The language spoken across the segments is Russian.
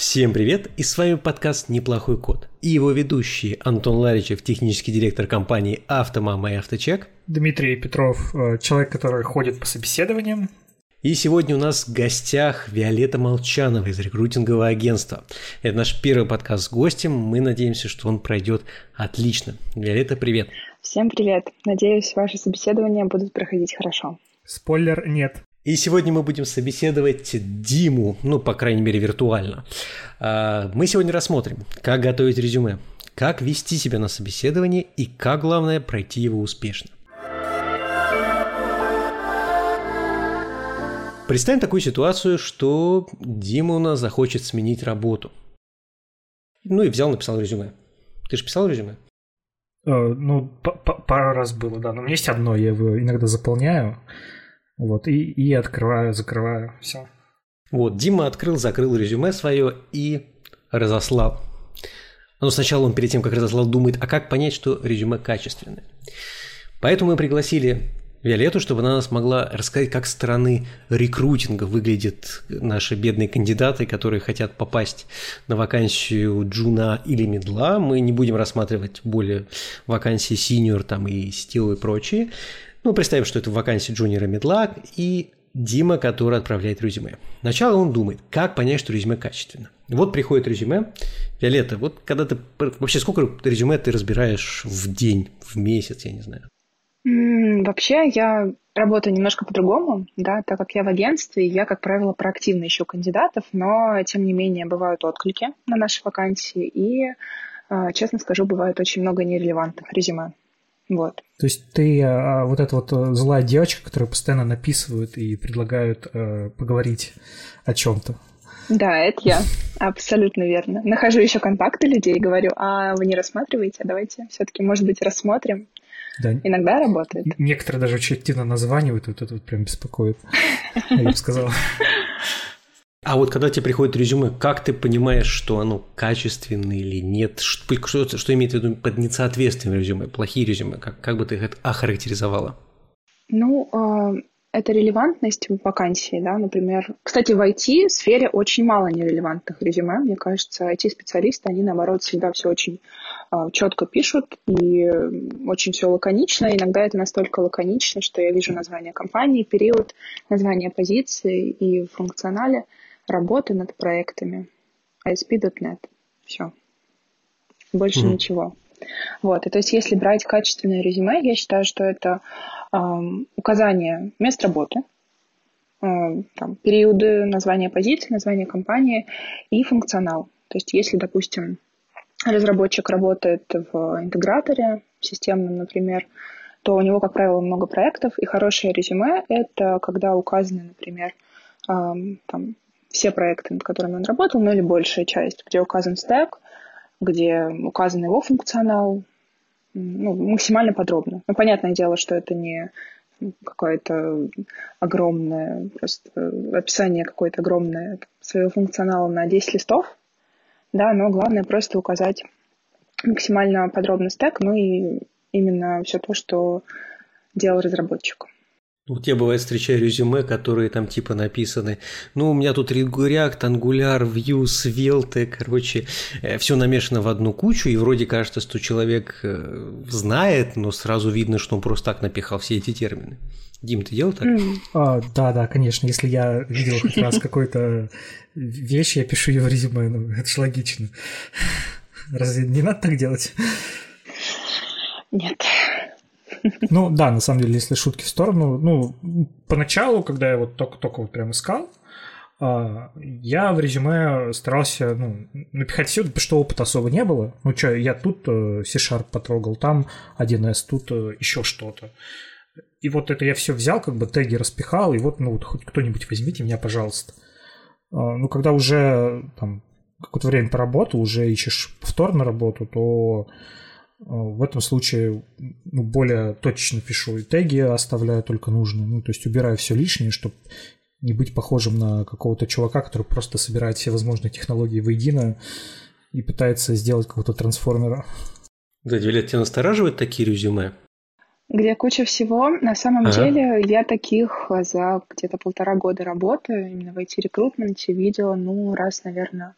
Всем привет! И с вами подкаст «Неплохой код» и его ведущие Антон Ларичев, технический директор компании «Автомама» и «Авточек». Дмитрий Петров, э, человек, который ходит по собеседованиям. И сегодня у нас в гостях Виолетта Молчанова из рекрутингового агентства. Это наш первый подкаст с гостем. Мы надеемся, что он пройдет отлично. Виолетта, привет! Всем привет! Надеюсь, ваши собеседования будут проходить хорошо. Спойлер, нет. И сегодня мы будем собеседовать Диму, ну, по крайней мере, виртуально. А, мы сегодня рассмотрим, как готовить резюме, как вести себя на собеседовании и как, главное, пройти его успешно. Представим такую ситуацию, что Дима у нас захочет сменить работу. Ну и взял, написал резюме. Ты же писал резюме? Э, ну, пару раз было, да. Но у меня есть одно, я его иногда заполняю. Вот, и, и открываю, закрываю, все. Вот, Дима открыл, закрыл резюме свое и разослал. Но сначала он перед тем, как разослал, думает, а как понять, что резюме качественное. Поэтому мы пригласили Виолетту, чтобы она смогла рассказать, как стороны рекрутинга выглядят наши бедные кандидаты, которые хотят попасть на вакансию джуна или медла. Мы не будем рассматривать более вакансии синьор там и сетевые и прочие. Ну, представим, что это вакансия джуниора медла и Дима, который отправляет резюме. Сначала он думает, как понять, что резюме качественно. Вот приходит резюме. Виолетта, вот когда ты... Вообще, сколько резюме ты разбираешь в день, в месяц, я не знаю? Вообще, я работаю немножко по-другому, да, так как я в агентстве, я, как правило, проактивно ищу кандидатов, но, тем не менее, бывают отклики на наши вакансии, и, а, честно скажу, бывает очень много нерелевантных резюме. Вот. То есть ты а, вот эта вот э, злая девочка, которая постоянно написывают и предлагают э, поговорить о чем-то. Да, это я. Абсолютно верно. Нахожу еще контакты людей и говорю, а вы не рассматриваете? Давайте все-таки, может быть, рассмотрим. Да. Иногда работает. Некоторые даже очень активно названивают, вот это вот прям беспокоит, я бы сказал. А вот когда тебе приходит резюме, как ты понимаешь, что оно качественное или нет? Что, что, что имеет в виду под несоответствием резюме, плохие резюме? Как, как бы ты их охарактеризовала? Ну, э, это релевантность вакансии, да, например. Кстати, в IT-сфере очень мало нерелевантных резюме. Мне кажется, IT-специалисты, они, наоборот, всегда все очень э, четко пишут и очень все лаконично. Иногда это настолько лаконично, что я вижу название компании, период, название позиции и в функционале – работы над проектами. ASP.NET. Все. Больше mm-hmm. ничего. Вот, и то есть если брать качественное резюме, я считаю, что это э, указание мест работы, э, там, периоды, название позиции, название компании и функционал. То есть если, допустим, разработчик работает в интеграторе системном, например, то у него, как правило, много проектов, и хорошее резюме — это когда указаны, например, э, там, все проекты, над которыми он работал, ну или большая часть, где указан стек, где указан его функционал, ну, максимально подробно. Ну, понятное дело, что это не какое-то огромное, просто описание какое-то огромное своего функционала на 10 листов, да, но главное просто указать максимально подробный стек, ну и именно все то, что делал разработчик. У тебя бывает встречаю резюме, которые там типа написаны, ну, у меня тут React, Angular, Vue, Svelte, короче, э, все намешано в одну кучу, и вроде кажется, что человек э, знает, но сразу видно, что он просто так напихал все эти термины. Дим, ты делал так? А, да, да, конечно. Если я видел хоть раз какой-то вещь, я пишу ее в резюме, ну, это же логично. Разве не надо так делать? Нет. Ну да, на самом деле, если шутки в сторону, ну, поначалу, когда я вот только-только вот прям искал, а, я в резюме старался ну, напихать все, потому что опыта особо не было. Ну что, я тут э, C-Sharp потрогал, там 1С, тут э, еще что-то. И вот это я все взял, как бы теги распихал, и вот, ну вот хоть кто-нибудь возьмите меня, пожалуйста. А, ну, когда уже там какое-то время поработал, уже ищешь повторно работу, то в этом случае ну, более точно пишу и теги оставляю только нужные. Ну, то есть убираю все лишнее, чтобы не быть похожим на какого-то чувака, который просто собирает все возможные технологии воедино и пытается сделать какого-то трансформера. Да, Вилет, тебя настораживают такие резюме? Где куча всего. На самом ага. деле я таких за где-то полтора года работы именно в IT-рекрутменте видела, ну, раз, наверное,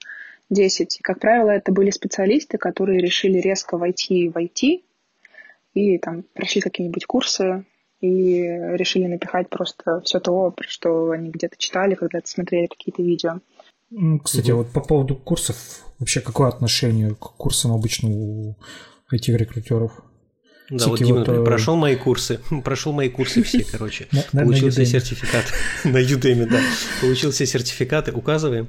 10. Как правило, это были специалисты, которые решили резко войти в IT и там прошли какие-нибудь курсы и решили напихать просто все то, что они где-то читали, когда-то смотрели какие-то видео. Кстати, вот по поводу курсов, вообще какое отношение к курсам обычно у IT-рекрутеров? Да, вот Дима, вот, например, э, прошел мои курсы, прошел мои курсы все, короче, получил все сертификаты на Udemy, да, получил все сертификаты, указываем.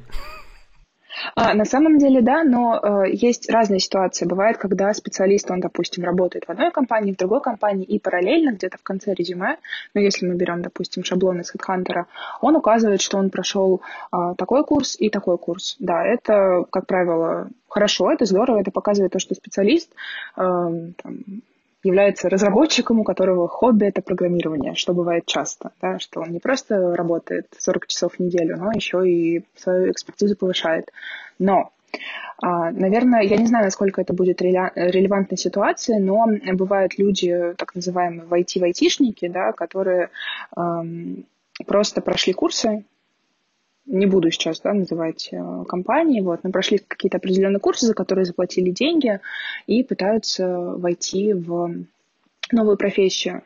А, на самом деле, да, но э, есть разные ситуации. Бывает, когда специалист, он, допустим, работает в одной компании, в другой компании и параллельно где-то в конце резюме, ну, если мы берем, допустим, шаблон из HeadHunter, он указывает, что он прошел э, такой курс и такой курс. Да, это, как правило, хорошо, это здорово, это показывает то, что специалист э, там, является разработчиком, у которого хобби — это программирование, что бывает часто, да, что он не просто работает 40 часов в неделю, но еще и свою экспертизу повышает. Но а, Наверное, я не знаю, насколько это будет релевантной ситуации, но бывают люди, так называемые IT-вайтишники, да, которые эм, просто прошли курсы, не буду сейчас да, называть э, компании, вот, но прошли какие-то определенные курсы, за которые заплатили деньги и пытаются войти в новую профессию.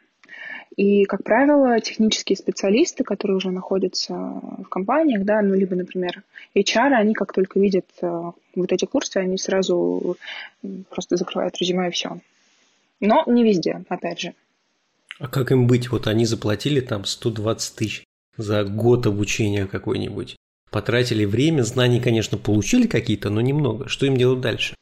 И, как правило, технические специалисты, которые уже находятся в компаниях, да, ну, либо, например, HR, они как только видят э, вот эти курсы, они сразу просто закрывают резюме и все. Но не везде, опять же. А как им быть? Вот они заплатили там 120 тысяч за год обучения какой-нибудь. Потратили время, знаний, конечно, получили какие-то, но немного. Что им делать дальше?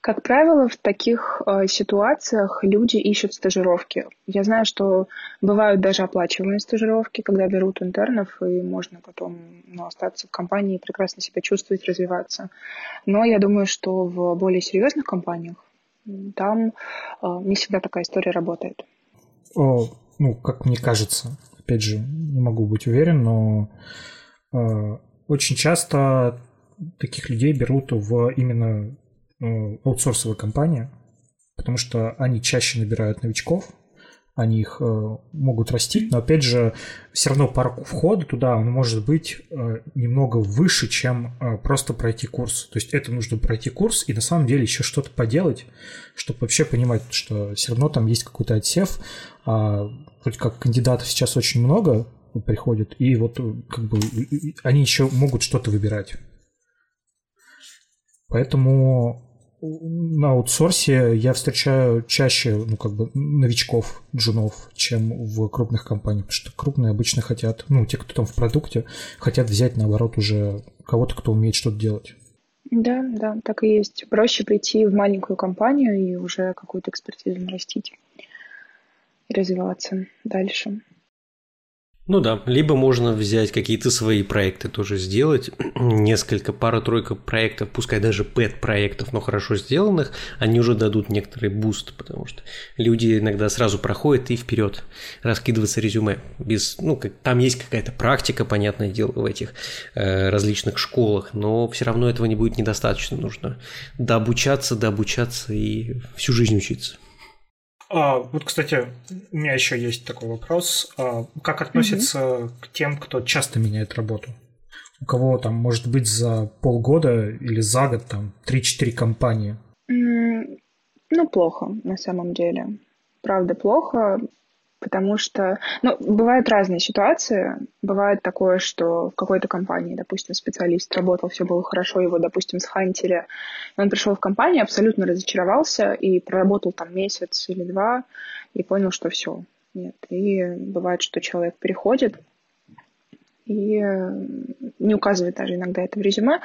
Как правило, в таких э, ситуациях люди ищут стажировки. Я знаю, что бывают даже оплачиваемые стажировки, когда берут интернов, и можно потом ну, остаться в компании и прекрасно себя чувствовать, развиваться. Но я думаю, что в более серьезных компаниях там э, не всегда такая история работает. О, ну, как мне кажется, опять же, не могу быть уверен, но э, очень часто таких людей берут в именно э, аутсорсовые компании, потому что они чаще набирают новичков, они их э, могут растить, но опять же, все равно порог входа туда, он может быть э, немного выше, чем э, просто пройти курс. То есть это нужно пройти курс и на самом деле еще что-то поделать, чтобы вообще понимать, что все равно там есть какой-то отсев. А, вроде как кандидатов сейчас очень много приходит, и вот как бы они еще могут что-то выбирать. Поэтому на аутсорсе я встречаю чаще, ну, как бы, новичков, джунов, чем в крупных компаниях, потому что крупные обычно хотят, ну, те, кто там в продукте, хотят взять, наоборот, уже кого-то, кто умеет что-то делать. Да, да, так и есть. Проще прийти в маленькую компанию и уже какую-то экспертизу нарастить и развиваться дальше. Ну да, либо можно взять какие-то свои проекты тоже сделать, несколько, пара-тройка проектов, пускай даже pet -проектов, но хорошо сделанных, они уже дадут некоторый boost, потому что люди иногда сразу проходят и вперед раскидываться резюме. Без, ну, как, там есть какая-то практика, понятное дело, в этих э, различных школах, но все равно этого не будет недостаточно, нужно дообучаться, дообучаться и всю жизнь учиться. А, вот, кстати, у меня еще есть такой вопрос. А, как относится mm к тем, кто часто меняет работу? У кого там, может быть, за полгода или за год там 3-4 компании? Ну, плохо, на самом деле. Правда, плохо потому что, ну, бывают разные ситуации. Бывает такое, что в какой-то компании, допустим, специалист работал, все было хорошо, его, допустим, схантили, он пришел в компанию, абсолютно разочаровался и проработал там месяц или два и понял, что все, нет. И бывает, что человек переходит, и не указывает даже иногда это в резюме,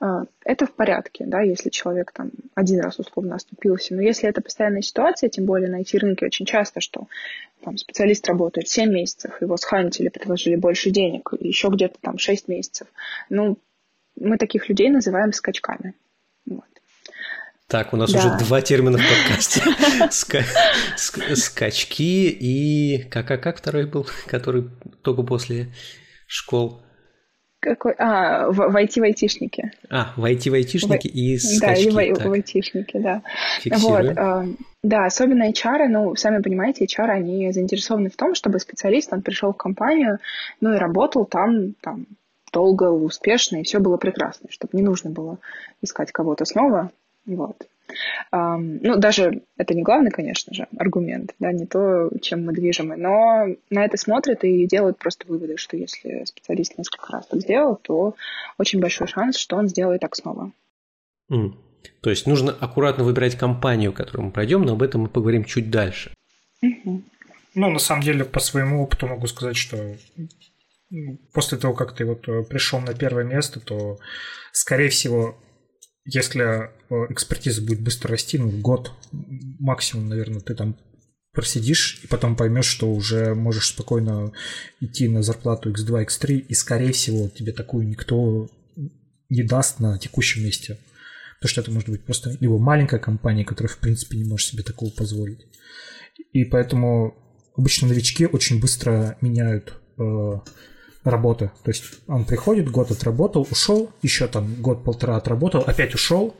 это в порядке, да, если человек там один раз условно оступился. Но если это постоянная ситуация, тем более на IT-рынке очень часто, что там специалист работает 7 месяцев, его схантили, предложили больше денег, еще где-то там 6 месяцев. Ну, мы таких людей называем скачками. Вот. Так, у нас да. уже два термина в подкасте. Скачки и... Как, а как второй был, который только после школ. Какой? А, в, в IT-вайтишники. А, в IT-вайтишники и скачки. Да, и в, в IT-шники, да. Фиксируем. Вот, э, да, особенно HR, ну, сами понимаете, HR, они заинтересованы в том, чтобы специалист, он пришел в компанию, ну, и работал там, там, долго, успешно, и все было прекрасно, чтобы не нужно было искать кого-то снова. Вот. Ну, даже это не главный, конечно же, аргумент, да, не то, чем мы движемы, но на это смотрят и делают просто выводы, что если специалист несколько раз так сделал, то очень большой шанс, что он сделает так снова. Mm. То есть нужно аккуратно выбирать компанию, которую мы пройдем, но об этом мы поговорим чуть дальше. Mm-hmm. Ну, на самом деле, по своему опыту могу сказать, что после того, как ты вот э, пришел на первое место, то, скорее всего, если э, экспертиза будет быстро расти, ну, год максимум, наверное, ты там просидишь, и потом поймешь, что уже можешь спокойно идти на зарплату X2, X3, и, скорее всего, тебе такую никто не даст на текущем месте. Потому что это может быть просто либо маленькая компания, которая, в принципе, не может себе такого позволить. И поэтому обычно новички очень быстро меняют э, работы. То есть он приходит, год отработал, ушел, еще там год-полтора отработал, опять ушел.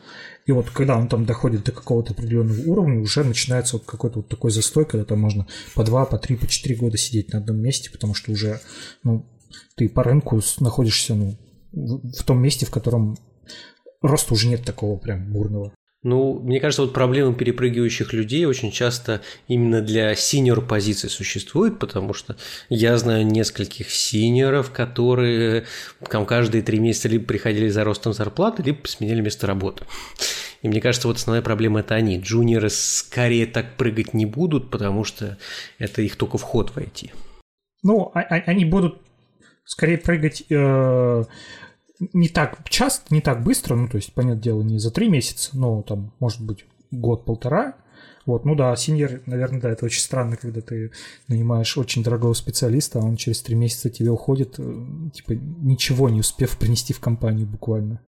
И вот когда он там доходит до какого-то определенного уровня, уже начинается вот какой-то вот такой застой, когда там можно по два, по три, по четыре года сидеть на одном месте, потому что уже, ну, ты по рынку находишься, ну, в том месте, в котором роста уже нет такого прям бурного. Ну, мне кажется, вот проблема перепрыгивающих людей очень часто именно для синьор позиций существует, потому что я знаю нескольких синьоров, которые там каждые три месяца либо приходили за ростом зарплаты, либо сменили место работы. И мне кажется, вот основная проблема – это они. Джуниоры скорее так прыгать не будут, потому что это их только вход в IT. Ну, а, а, они будут скорее прыгать э, не так часто, не так быстро, ну, то есть, понятное дело, не за три месяца, но там, может быть, год-полтора. Вот, ну да, синьор, наверное, да, это очень странно, когда ты нанимаешь очень дорогого специалиста, а он через три месяца тебе уходит, э, типа, ничего не успев принести в компанию буквально.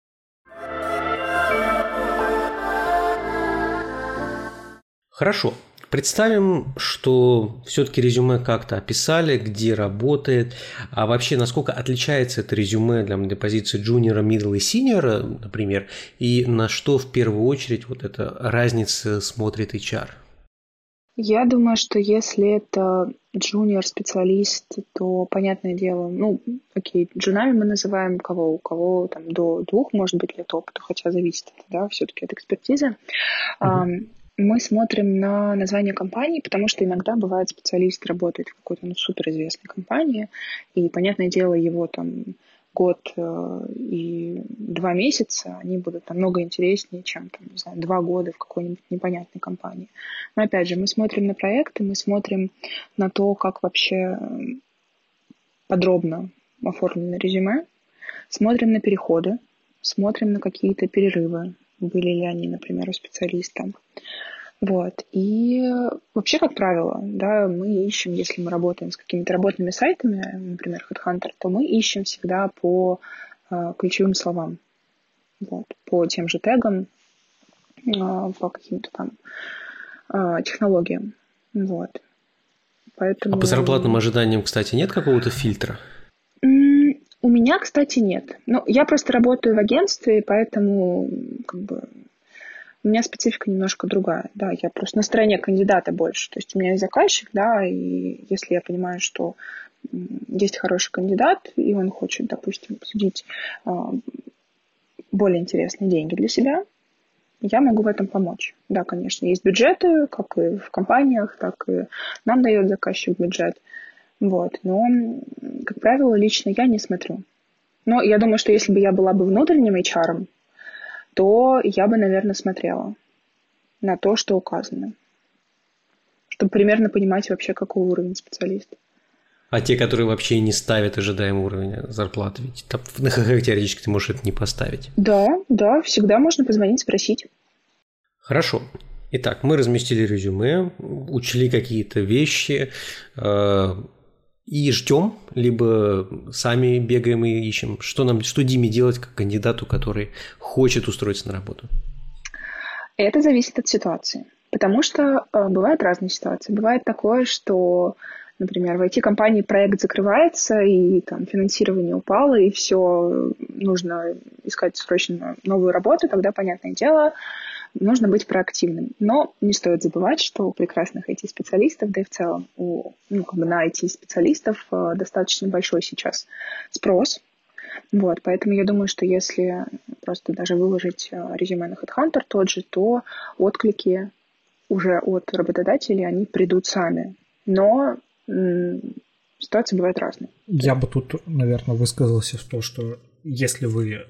Хорошо. Представим, что все-таки резюме как-то описали, где работает, а вообще насколько отличается это резюме для, для позиции джуниора, middle и синьора, например, и на что в первую очередь вот эта разница смотрит HR? Я думаю, что если это джуниор-специалист, то, понятное дело, ну, окей, джунами мы называем кого, у кого там до двух, может быть, лет опыта, хотя зависит, да, все-таки от экспертизы. Mm-hmm мы смотрим на название компании, потому что иногда бывает специалист работает в какой-то ну, суперизвестной компании, и, понятное дело, его там год э, и два месяца, они будут намного интереснее, чем, там, не знаю, два года в какой-нибудь непонятной компании. Но, опять же, мы смотрим на проекты, мы смотрим на то, как вообще подробно оформлено резюме, смотрим на переходы, смотрим на какие-то перерывы, были ли они, например, у специалиста. Вот. И вообще, как правило, да, мы ищем, если мы работаем с какими-то работными сайтами, например, HeadHunter, то мы ищем всегда по э, ключевым словам, вот, по тем же тегам, э, по каким-то там э, технологиям. Вот. Поэтому... А по зарплатным ожиданиям, кстати, нет какого-то фильтра? У меня, кстати, нет. Ну, я просто работаю в агентстве, поэтому как бы у меня специфика немножко другая, да, я просто на стороне кандидата больше, то есть у меня есть заказчик, да, и если я понимаю, что есть хороший кандидат, и он хочет, допустим, судить а, более интересные деньги для себя, я могу в этом помочь. Да, конечно, есть бюджеты, как и в компаниях, так и нам дает заказчик бюджет. Вот. Но, как правило, лично я не смотрю. Но я думаю, что если бы я была бы внутренним HR, то я бы, наверное, смотрела на то, что указано. Чтобы примерно понимать вообще, какой уровень специалиста. А те, которые вообще не ставят ожидаемый уровень зарплаты, ведь там, на ХХ теоретически ты можешь это не поставить. Да, да, всегда можно позвонить, спросить. Хорошо. Итак, мы разместили резюме, учли какие-то вещи, э, и ждем, либо сами бегаем и ищем, что нам, что Диме делать как кандидату, который хочет устроиться на работу. Это зависит от ситуации, потому что э, бывают разные ситуации. Бывает такое, что, например, в IT-компании проект закрывается, и там финансирование упало, и все, нужно искать срочно новую работу, тогда, понятное дело, нужно быть проактивным. Но не стоит забывать, что у прекрасных IT-специалистов, да и в целом у, ну, как бы на IT-специалистов э, достаточно большой сейчас спрос. Вот, поэтому я думаю, что если просто даже выложить э, резюме на HeadHunter тот же, то отклики уже от работодателей, они придут сами. Но ситуации бывают разные. Я бы тут, наверное, высказался в то, что если вы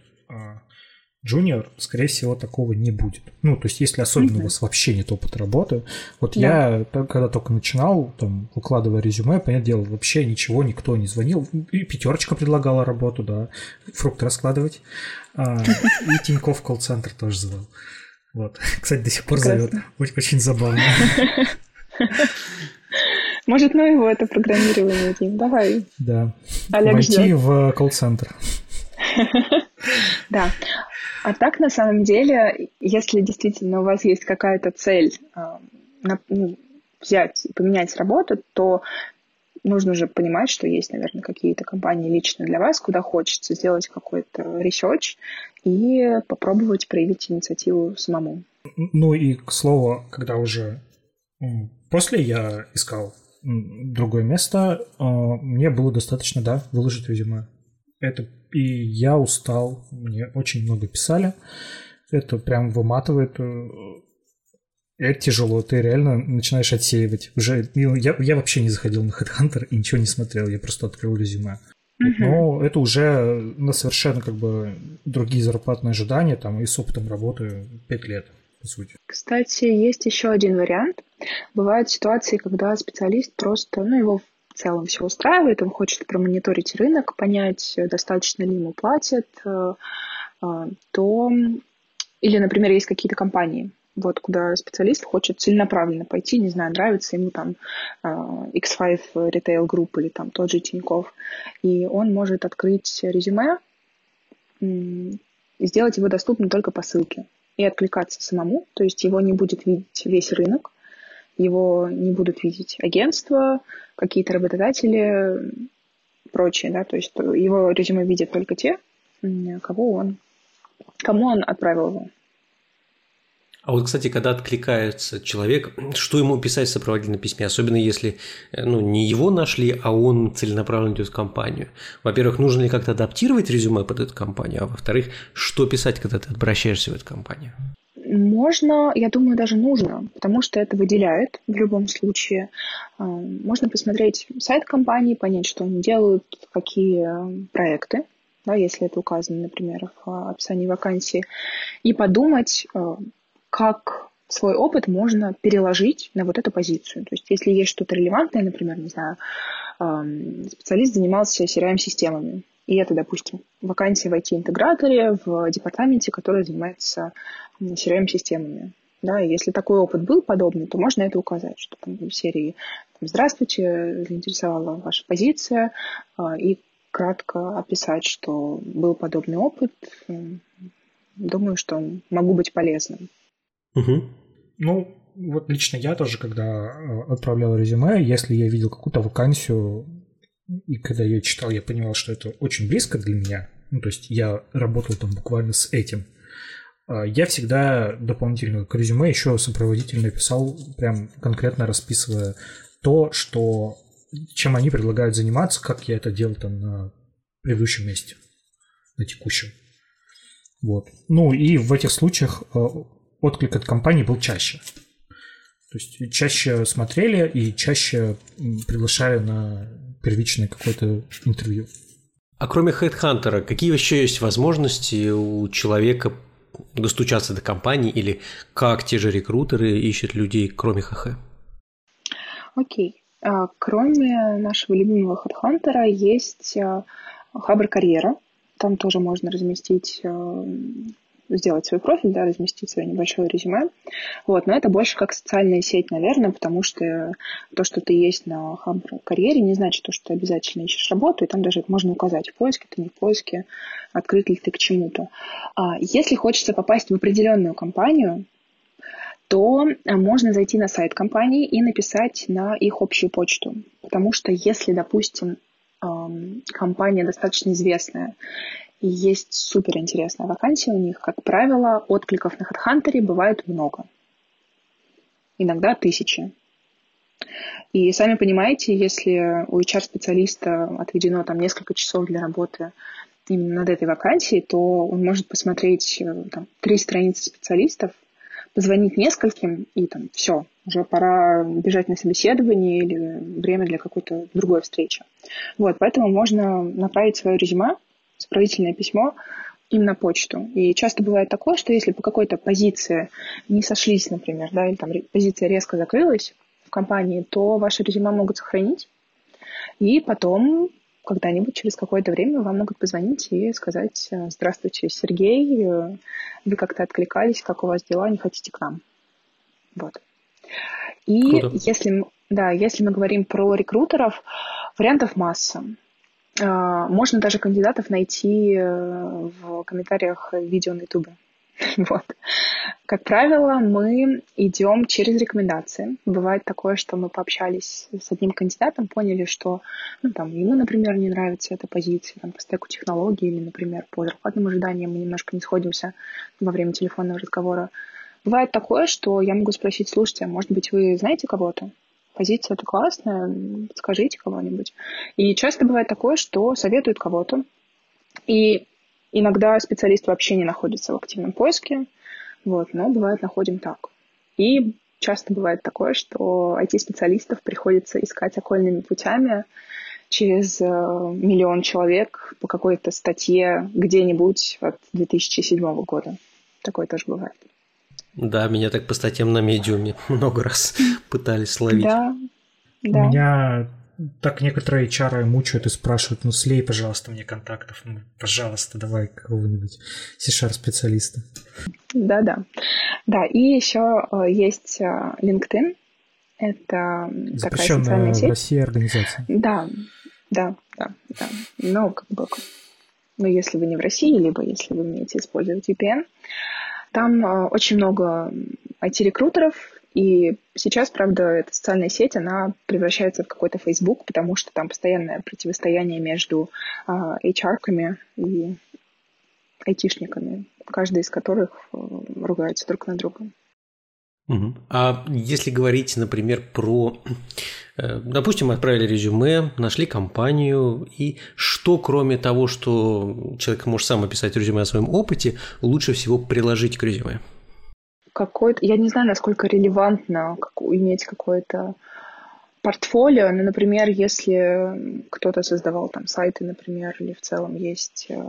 джуниор, скорее всего, такого не будет. Ну, то есть, если особенно mm-hmm. у вас вообще нет опыта работы. Вот yeah. я, когда только начинал, там, укладывая резюме, понятное дело, вообще ничего, никто не звонил. И пятерочка предлагала работу, да, фрукты раскладывать. А, и Тиньков колл-центр тоже звал. Вот. Кстати, до сих пор зовет. Очень, забавно. Может, ну его это программирование, Дим, давай. Да. Олег Войти в колл-центр. Да. А так, на самом деле, если действительно у вас есть какая-то цель а, ну, взять и поменять работу, то нужно же понимать, что есть, наверное, какие-то компании лично для вас, куда хочется сделать какой-то research и попробовать проявить инициативу самому. Ну и, к слову, когда уже после я искал другое место, а, мне было достаточно, да, выложить резюме. Это и я устал, мне очень много писали. Это прям выматывает. Э, это тяжело, ты реально начинаешь отсеивать. Уже ну, я, я вообще не заходил на HeadHunter и ничего не смотрел, я просто открыл резюме. Uh-huh. Но это уже на совершенно как бы другие зарплатные ожидания, там и с опытом работы 5 лет, по сути. Кстати, есть еще один вариант. Бывают ситуации, когда специалист просто, ну, его целом все устраивает, он хочет промониторить рынок, понять, достаточно ли ему платят, э, э, то... Или, например, есть какие-то компании, вот куда специалист хочет целенаправленно пойти, не знаю, нравится ему там э, X5 Retail Group или там тот же Тиньков, и он может открыть резюме и сделать его доступным только по ссылке и откликаться самому, то есть его не будет видеть весь рынок, его не будут видеть агентства, какие-то работодатели, прочие, да, то есть его резюме видят только те, кого он, кому он отправил его. А вот, кстати, когда откликается человек, что ему писать в сопроводительном письме, особенно если э, ну, не его нашли, а он целенаправленно идет в компанию. Во-первых, нужно ли как-то адаптировать резюме под эту компанию, а во-вторых, что писать, когда ты обращаешься в эту компанию? Можно, я думаю, даже нужно, потому что это выделяет в любом случае. А, можно посмотреть сайт компании, понять, что они делают, какие проекты, да, если это указано, например, в описании вакансии, и подумать, а, как свой опыт можно переложить на вот эту позицию. То есть, если есть что-то релевантное, например, не знаю, специалист занимался CRM-системами, и это, допустим, вакансия в IT-интеграторе в департаменте, который занимается CRM-системами. Да, если такой опыт был подобный, то можно это указать, что там в серии «Здравствуйте, заинтересовала ваша позиция», а, и кратко описать, что был подобный опыт. Думаю, что могу быть полезным. Угу. Ну, вот лично я тоже, когда э, отправлял резюме, если я видел какую-то вакансию и когда я читал, я понимал, что это очень близко для меня. Ну, то есть я работал там буквально с этим. А, я всегда дополнительно к резюме еще сопроводительно писал, прям конкретно расписывая то, что чем они предлагают заниматься, как я это делал там на предыдущем месте, на текущем. Вот. Ну и в этих случаях а, отклик от компании был чаще. То есть чаще смотрели и чаще приглашали на первичное какое-то интервью. А кроме HeadHunter, какие еще есть возможности у человека достучаться до компании или как те же рекрутеры ищут людей, кроме ХХ? Окей. Okay. А, кроме нашего любимого HeadHunter есть а, Хабр Карьера. Там тоже можно разместить а, сделать свой профиль, да, разместить свое небольшое резюме. Вот, но это больше как социальная сеть, наверное, потому что то, что ты есть на хаб карьере, не значит, что ты обязательно ищешь работу, и там даже можно указать, в поиске ты, не в поиске, открыт ли ты к чему-то. А если хочется попасть в определенную компанию, то можно зайти на сайт компании и написать на их общую почту. Потому что если, допустим, компания достаточно известная, есть супер интересная вакансия у них. Как правило, откликов на HeadHunter бывает много. Иногда тысячи. И сами понимаете, если у HR-специалиста отведено там несколько часов для работы именно над этой вакансией, то он может посмотреть э, там, три страницы специалистов, позвонить нескольким, и там все, уже пора бежать на собеседование или время для какой-то другой встречи. Вот, поэтому можно направить свое резюме, справительное письмо им на почту. И часто бывает такое, что если по какой-то позиции не сошлись, например, да, или там позиция резко закрылась в компании, то ваше резюме могут сохранить, и потом когда-нибудь через какое-то время вам могут позвонить и сказать «Здравствуйте, Сергей, вы как-то откликались, как у вас дела, не хотите к нам?» Вот. И Круто. если, да, если мы говорим про рекрутеров, вариантов масса. А, можно даже кандидатов найти э, в комментариях видео на YouTube. Вот. Как правило, мы идем через рекомендации. Бывает такое, что мы пообщались с одним кандидатом, поняли, что ну, там, ему, например, не нравится эта позиция там, по стеку технологий или, например, по зарплатным ожиданиям мы немножко не сходимся во время телефонного разговора. Бывает такое, что я могу спросить, слушайте, а может быть, вы знаете кого-то? Позиция это классная, скажите кого-нибудь. И часто бывает такое, что советуют кого-то, и иногда специалист вообще не находится в активном поиске, вот, но бывает находим так. И часто бывает такое, что IT-специалистов приходится искать окольными путями через э, миллион человек по какой-то статье где-нибудь от 2007 года. Такое тоже бывает. Да, меня так по статьям на медиуме много раз пытались словить. Да, да. Меня так некоторые чары мучают и спрашивают, ну слей, пожалуйста, мне контактов, ну, пожалуйста, давай какого-нибудь C-Sharp-специалиста. Да-да. Да, и еще э, есть э, LinkedIn. Это такая социальная сеть. в России организация. Да, да, да, да. Ну, как бы, ну, если вы не в России, либо если вы умеете использовать VPN, там э, очень много IT-рекрутеров, и сейчас, правда, эта социальная сеть, она превращается в какой-то Facebook, потому что там постоянное противостояние между HR-ками э, и айтишниками, каждый из которых э, ругается друг на друга. Угу. А если говорить, например, про, э, допустим, отправили резюме, нашли компанию, и что, кроме того, что человек может сам описать резюме о своем опыте, лучше всего приложить к резюме? Какой-то, я не знаю, насколько релевантно как, иметь какое-то портфолио, но, например, если кто-то создавал там сайты, например, или в целом есть э,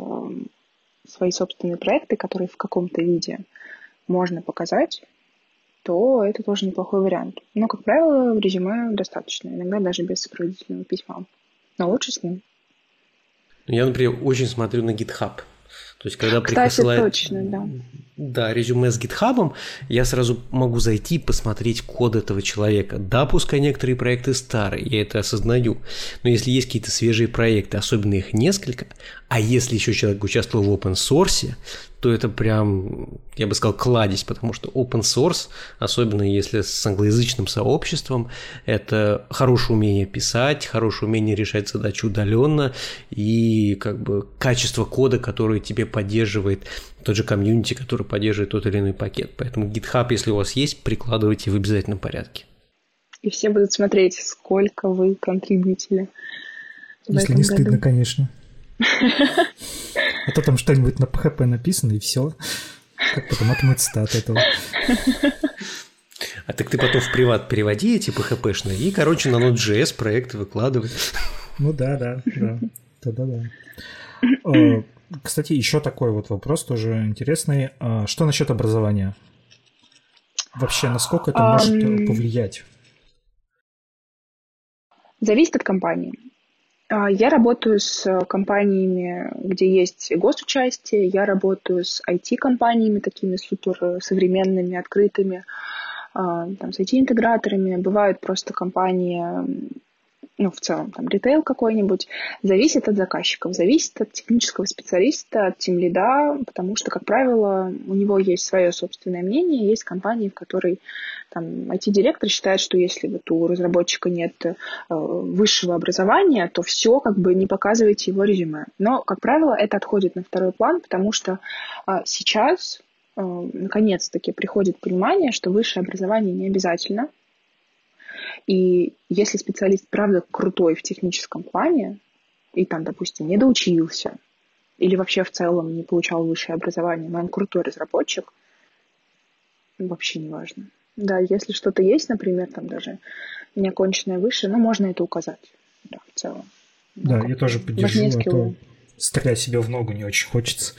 свои собственные проекты, которые в каком-то виде можно показать, то это тоже неплохой вариант. Но, как правило, резюме достаточно, иногда даже без сопроводительного письма. Но лучше с ним. Я, например, очень смотрю на GitHub. То есть, когда Кстати, присылает... точно, да. Да, резюме с GitHub, я сразу могу зайти и посмотреть код этого человека. Да, пускай некоторые проекты старые, я это осознаю, но если есть какие-то свежие проекты, особенно их несколько, а если еще человек участвовал в open source, то это прям, я бы сказал, кладезь, потому что open source, особенно если с англоязычным сообществом, это хорошее умение писать, хорошее умение решать задачи удаленно и как бы качество кода, который тебе поддерживает тот же комьюнити, который поддерживает тот или иной пакет. Поэтому GitHub, если у вас есть, прикладывайте в обязательном порядке. И все будут смотреть, сколько вы контрибьютили. Если не стыдно, году. конечно. А то там что-нибудь на PHP написано, и все. Как потом отмыться от этого. А так ты потом в приват переводи эти PHP-шные и, короче, на Node.js проекты выкладывай. Ну да, да, да. Тогда да. Кстати, еще такой вот вопрос тоже интересный. А, что насчет образования? Вообще, насколько это может повлиять? Зависит от компании. А, я работаю с э, компаниями, где есть госучастие, я работаю с IT-компаниями, такими супер современными, открытыми, а, там, с IT-интеграторами. Бывают просто компании ну, в целом, там, ритейл какой-нибудь, зависит от заказчиков, зависит от технического специалиста, от тем лида, потому что, как правило, у него есть свое собственное мнение, есть компании, в которой там IT-директор считает, что если вот у разработчика нет э, высшего образования, то все как бы не показывайте его резюме. Но, как правило, это отходит на второй план, потому что э, сейчас э, наконец-таки приходит понимание, что высшее образование не обязательно, и если специалист, правда, крутой в техническом плане, и там, допустим, не доучился, или вообще в целом не получал высшее образование, но он крутой разработчик, вообще не важно. Да, если что-то есть, например, там даже неоконченное высшее, ну, можно это указать, да, в целом. Да, ну, я тоже поддержу, а то стрелять себе в ногу не очень хочется.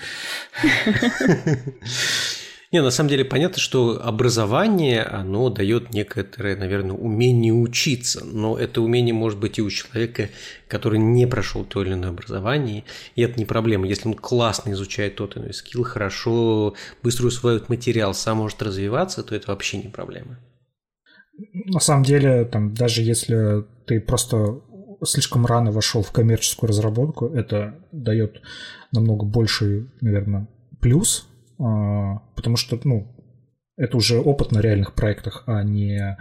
Не, на самом деле понятно, что образование, оно дает некоторое, наверное, умение учиться, но это умение может быть и у человека, который не прошел то или иное образование, и это не проблема. Если он классно изучает тот или иной скилл, хорошо, быстро усваивает материал, сам может развиваться, то это вообще не проблема. На самом деле, там, даже если ты просто слишком рано вошел в коммерческую разработку, это дает намного больший, наверное, плюс, потому что, ну, это уже опыт на реальных проектах, а не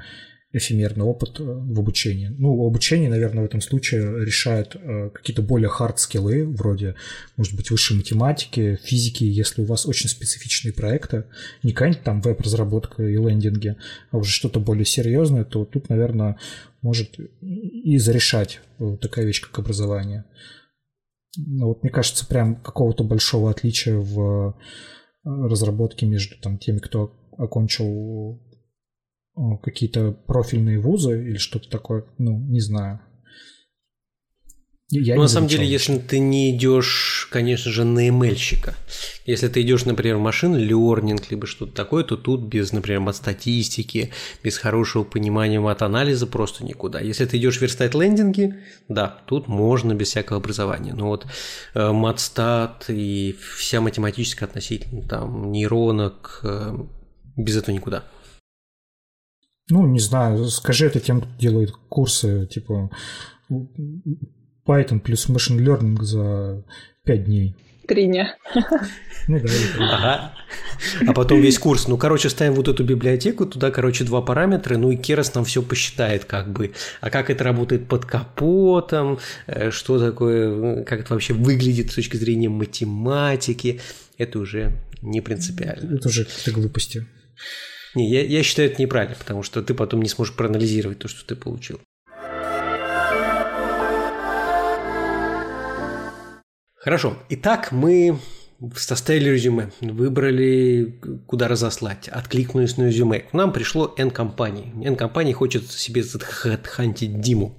эфемерный опыт э, в обучении. Ну, обучение, наверное, в этом случае решает э, какие-то более хард-скиллы, вроде, может быть, высшей математики, физики, если у вас очень специфичные проекты, не какая-нибудь там веб-разработка и лендинги, а уже что-то более серьезное, то тут, наверное, может и зарешать э, такая вещь, как образование. Но вот мне кажется, прям какого-то большого отличия в разработке между там, теми, кто окончил какие-то профильные вузы или что-то такое, ну, не знаю. Я ну, на самом деле, если ты не идешь, конечно же, на ML-щика, если ты идешь, например, в машин learning, либо что-то такое, то тут без, например, от статистики, без хорошего понимания от анализа просто никуда. Если ты идешь верстать лендинги, да, тут можно без всякого образования. Но вот э, матстат и вся математическая относительно там нейронок, э, без этого никуда. Ну, не знаю, скажи это тем, кто делает курсы, типа Python плюс Machine Learning за 5 дней. Три дня. Ну да. Ага. А потом весь курс. Ну, короче, ставим вот эту библиотеку, туда, короче, два параметра, ну и Керас нам все посчитает как бы. А как это работает под капотом, э, что такое, как это вообще выглядит с точки зрения математики, это уже не принципиально. Это уже какие-то глупости. Не, я, я считаю это неправильно, потому что ты потом не сможешь проанализировать то, что ты получил. Хорошо. Итак, мы составили резюме, выбрали, куда разослать, откликнулись на резюме. К нам пришло N компаний. N компаний хочет себе хантить Диму.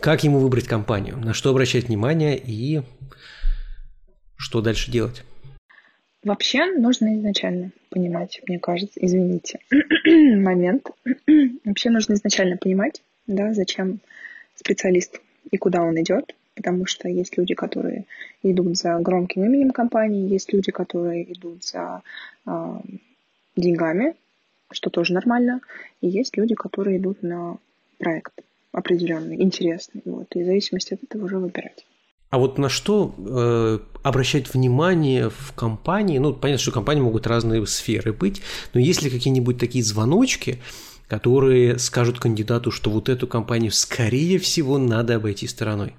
Как ему выбрать компанию? На что обращать внимание и что дальше делать? Вообще нужно изначально понимать, мне кажется, извините, момент. Вообще нужно изначально понимать, да, зачем специалист и куда он идет, потому что есть люди, которые идут за громким именем компании, есть люди, которые идут за э, деньгами, что тоже нормально, и есть люди, которые идут на проект определенный, интересный, вот, и в зависимости от этого уже выбирать. А вот на что э, обращать внимание в компании? Ну, понятно, что компании могут разные сферы быть, но есть ли какие-нибудь такие звоночки, которые скажут кандидату, что вот эту компанию, скорее всего, надо обойти стороной?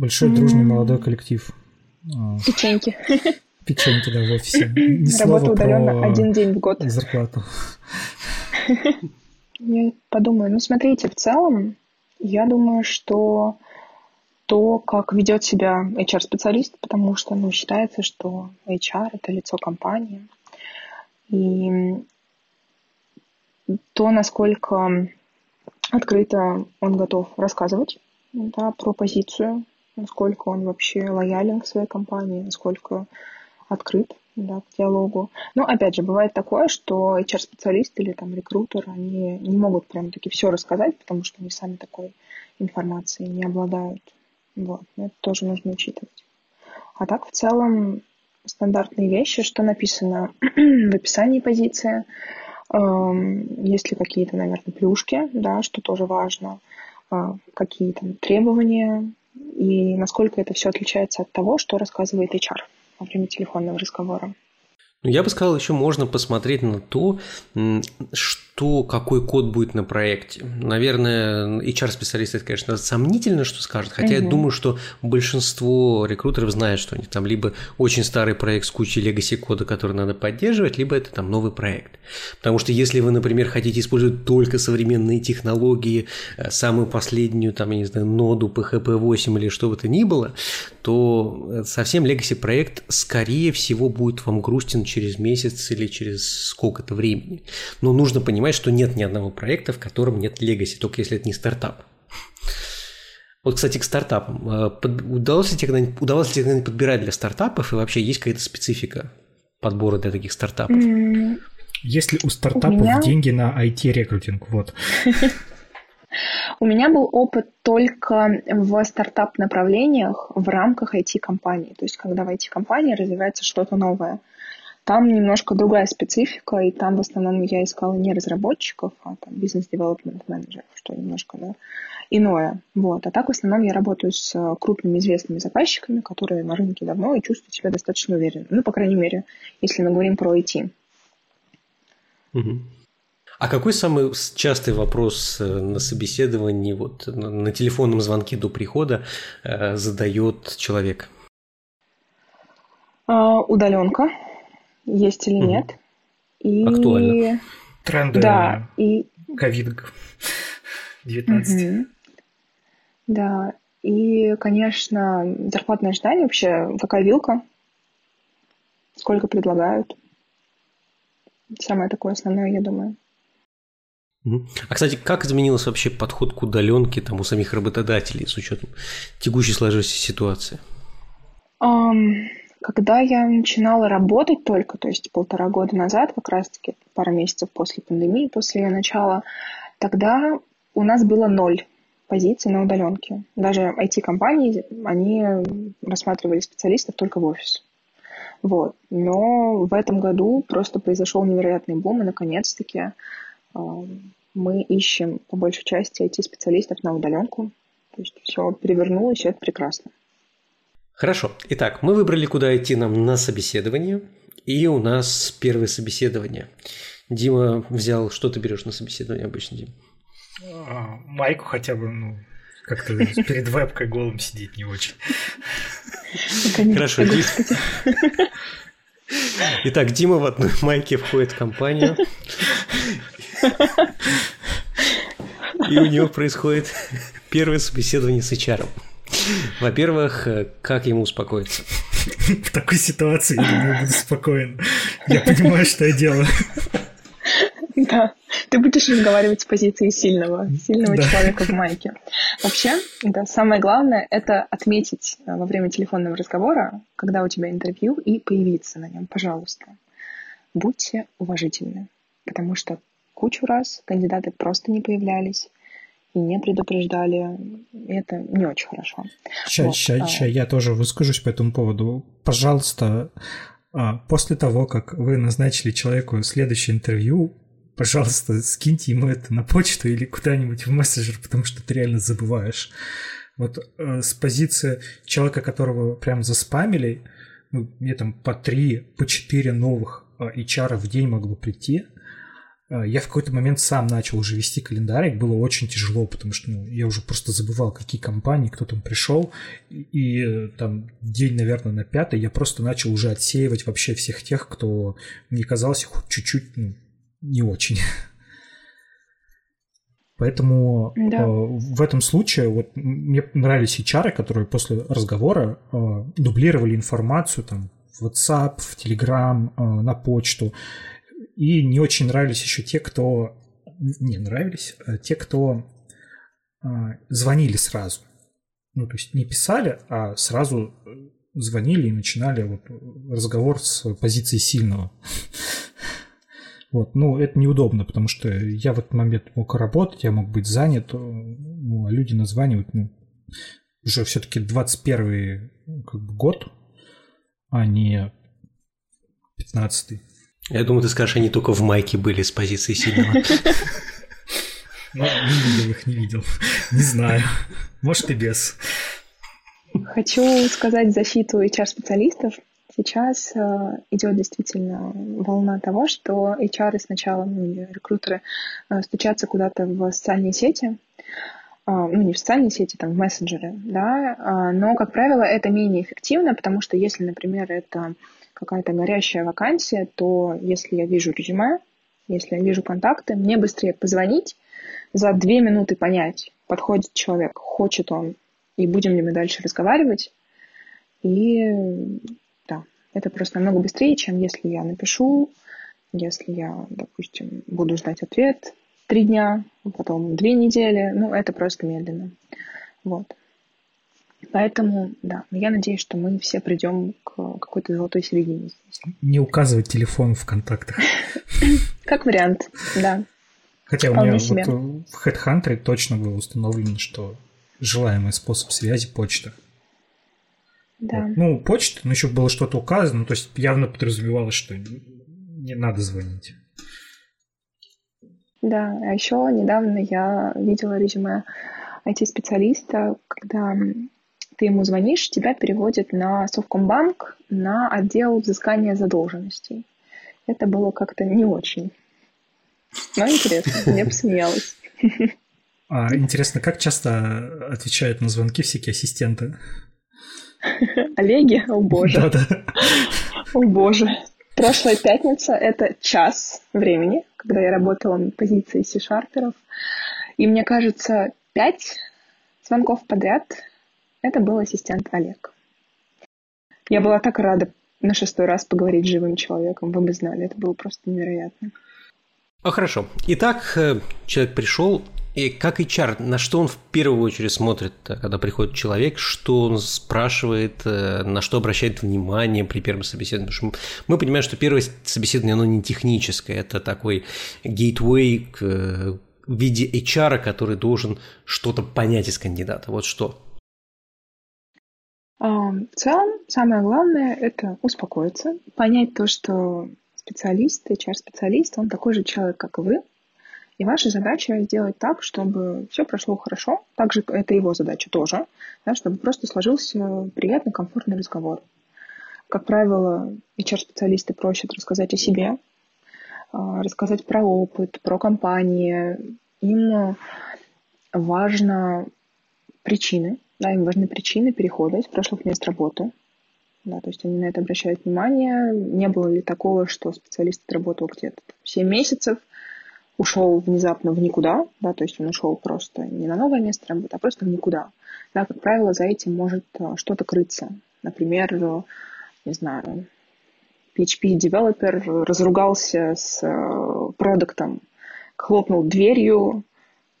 Большой дружный молодой коллектив. А. Печеньки. Печеньки, да, в офисе. Работа удаленно один день в год. Зарплату. Я подумаю, ну смотрите, в целом, я думаю, что то, как ведет себя HR-специалист, потому что ну, считается, что HR — это лицо компании. И то, насколько открыто он готов рассказывать да, про позицию, насколько он вообще лоялен к своей компании, насколько открыт да, к диалогу. Но, опять же, бывает такое, что HR-специалист или там рекрутер, они не могут прям таки все рассказать, потому что они сами такой информацией не обладают. Вот, это тоже нужно учитывать. А так, в целом, стандартные вещи, что написано в описании позиции, эм, есть ли какие-то, наверное, плюшки, да, что тоже важно, э, какие там требования и насколько это все отличается от того, что рассказывает HR во время телефонного разговора. Ну, я бы сказал, еще можно посмотреть на то, что что, какой код будет на проекте. Наверное, HR-специалист это, конечно, сомнительно, что скажет, хотя угу. я думаю, что большинство рекрутеров знает, что они там либо очень старый проект с кучей legacy кода, который надо поддерживать, либо это там новый проект. Потому что если вы, например, хотите использовать только современные технологии, э, самую последнюю, там, я не знаю, ноду PHP 8 или что бы то ни было, то э, совсем legacy проект, скорее всего, будет вам грустен через месяц или через сколько-то времени. Но нужно понимать, что нет ни одного проекта, в котором нет legacy, только если это не стартап. Вот, кстати, к стартапам. Э, удалось ли тебе удалось ли тебе когда-нибудь подбирать для стартапов, и вообще есть какая-то специфика подбора для таких стартапов? Есть ли у стартапов у меня... деньги на IT-рекрутинг? Вот. У меня был опыт только в стартап-направлениях в рамках IT-компании. То есть, когда в IT-компании развивается что-то новое. Там немножко другая специфика, и там в основном я искала не разработчиков, а там бизнес-девелопмент менеджеров, что немножко да, иное. Вот. А так в основном я работаю с крупными известными заказчиками, которые на рынке давно и чувствую себя достаточно уверенно. Ну, по крайней мере, если мы говорим про IT. Угу. А какой самый частый вопрос э, на собеседовании, вот на телефонном звонке до прихода э, задает человек? А, удаленка, есть или нет. И... Актуально. Тренды да, и... COVID-19. Угу. Да, и, конечно, зарплатное ожидание вообще, какая вилка, сколько предлагают. Самое такое основное, я думаю. А, кстати, как изменился вообще подход к удаленке там, у самих работодателей с учетом текущей сложившейся ситуации? Um, когда я начинала работать только, то есть полтора года назад, как раз-таки пару месяцев после пандемии, после ее начала, тогда у нас было ноль позиций на удаленке. Даже IT-компании, они рассматривали специалистов только в офис. Вот. Но в этом году просто произошел невероятный бум, и наконец-таки мы ищем по большей части IT-специалистов на удаленку. То есть все перевернулось, и это прекрасно. Хорошо. Итак, мы выбрали, куда идти нам на собеседование. И у нас первое собеседование. Дима взял... Что ты берешь на собеседование обычно, Дим? А, майку хотя бы, ну, как-то перед вебкой голым сидеть не очень. Хорошо, Дима. Итак, Дима в одной майке входит в компанию. И у него происходит первое собеседование с HR. Во-первых, как ему успокоиться? В такой ситуации я думаю, буду спокоен. Я понимаю, что я делаю. Да, ты будешь разговаривать с позиции сильного, сильного да. человека в майке. Вообще, да, самое главное – это отметить э, во время телефонного разговора, когда у тебя интервью, и появиться на нем, пожалуйста. Будьте уважительны, потому что кучу раз кандидаты просто не появлялись не предупреждали. И это не очень хорошо. Сейчас, вот. сейчас, сейчас я тоже выскажусь по этому поводу. Пожалуйста, а, после того, как вы назначили человеку следующее интервью, пожалуйста, скиньте ему это на почту или куда-нибудь в мессенджер, потому что ты реально забываешь. Вот э, с позиции человека, которого прям заспамили, ну, мне там по три, по четыре новых э, HR в день могло прийти. Э, я в какой-то момент сам начал уже вести календарик, было очень тяжело, потому что ну, я уже просто забывал, какие компании, кто там пришел, и, и э, там день, наверное, на пятый я просто начал уже отсеивать вообще всех тех, кто мне казался хоть чуть-чуть ну, не очень. Поэтому да. э, в этом случае вот мне нравились HR, которые после разговора э, дублировали информацию там в WhatsApp, в Telegram, э, на почту. И не очень нравились еще те, кто... Не нравились, а те, кто э, звонили сразу. Ну, то есть не писали, а сразу звонили и начинали вот разговор с позиции сильного. Вот, ну, это неудобно, потому что я в этот момент мог работать, я мог быть занят, ну, а люди названивают, ну, уже все-таки 21 как бы, год, а не 15 Я думаю, ты скажешь, они только в майке были с позиции сильного. Ну, не видел их, не видел. Не знаю. Может и без. Хочу сказать защиту HR-специалистов. Сейчас э, идет действительно волна того, что HR сначала, ну, или рекрутеры э, стучатся куда-то в социальные сети, э, ну, не в социальные сети, там, в мессенджеры, да, э, но, как правило, это менее эффективно, потому что если, например, это какая-то горящая вакансия, то если я вижу резюме, если я вижу контакты, мне быстрее позвонить, за две минуты понять, подходит человек, хочет он, и будем ли мы дальше разговаривать. И да, это просто намного быстрее, чем если я напишу, если я, допустим, буду ждать ответ три дня, потом две недели. Ну, это просто медленно. Вот. Поэтому, да, я надеюсь, что мы все придем к какой-то золотой середине здесь. Не указывать телефон в контактах. Как вариант, да. Хотя у меня вот в HeadHunter точно было установлено, что желаемый способ связи почта. Да. Вот. Ну, почта, но еще было что-то указано, то есть явно подразумевалось, что не надо звонить. Да, а еще недавно я видела резюме IT-специалиста, когда ты ему звонишь, тебя переводят на Совкомбанк на отдел взыскания задолженностей. Это было как-то не очень. Но интересно, я посмеялась. А, интересно, как часто отвечают на звонки всякие ассистенты? Олеги? О боже. Да-да. О боже. Прошлая пятница — это час времени, когда я работала на позиции C-шарперов. И мне кажется, пять звонков подряд — это был ассистент Олег. Я была так рада на шестой раз поговорить с живым человеком, вы бы знали, это было просто невероятно. А хорошо. Итак, э, человек пришел, и как HR, на что он в первую очередь смотрит, э, когда приходит человек, что он спрашивает, э, на что обращает внимание при первом собеседовании? Потому что мы понимаем, что первое собеседование, оно не техническое, это такой гейтвей в виде HR, который должен что-то понять из кандидата. Вот что. В целом, самое главное – это успокоиться, понять то, что специалист, HR-специалист, он такой же человек, как и вы. И ваша задача сделать так, чтобы все прошло хорошо. Также это его задача тоже, да, чтобы просто сложился приятный, комфортный разговор. Как правило, HR-специалисты просят рассказать о себе, а, рассказать про опыт, про компании. Им важно причины, да, им важны причины перехода из прошлых мест работы. Да, то есть они на это обращают внимание. Не было ли такого, что специалист отработал где-то 7 месяцев, ушел внезапно в никуда, да, то есть он ушел просто не на новое место работы, а просто в никуда. Да, как правило, за этим может э, что-то крыться. Например, э, не знаю, PHP-девелопер разругался с э, продуктом, хлопнул дверью,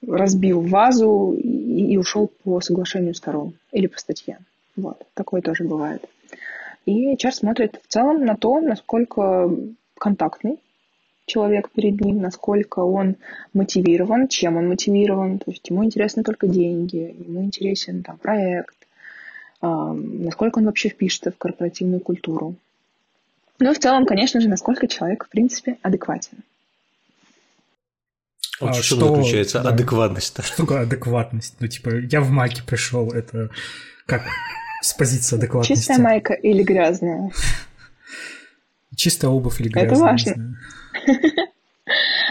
разбил вазу и, и ушел по соглашению сторон или по статье. Вот, такое тоже бывает. И HR смотрит в целом на то, насколько контактный человек перед ним, насколько он мотивирован, чем он мотивирован. То есть ему интересны только деньги, ему интересен там, проект, э, насколько он вообще впишется в корпоративную культуру. Ну, в целом, конечно же, насколько человек, в принципе, адекватен. Вот а, что, заключается да, адекватность-то? Что такое адекватность? Ну, типа, я в маке пришел, это как с позиции адекватности. Чистая майка или грязная? Чистая обувь или грязная? Это важно.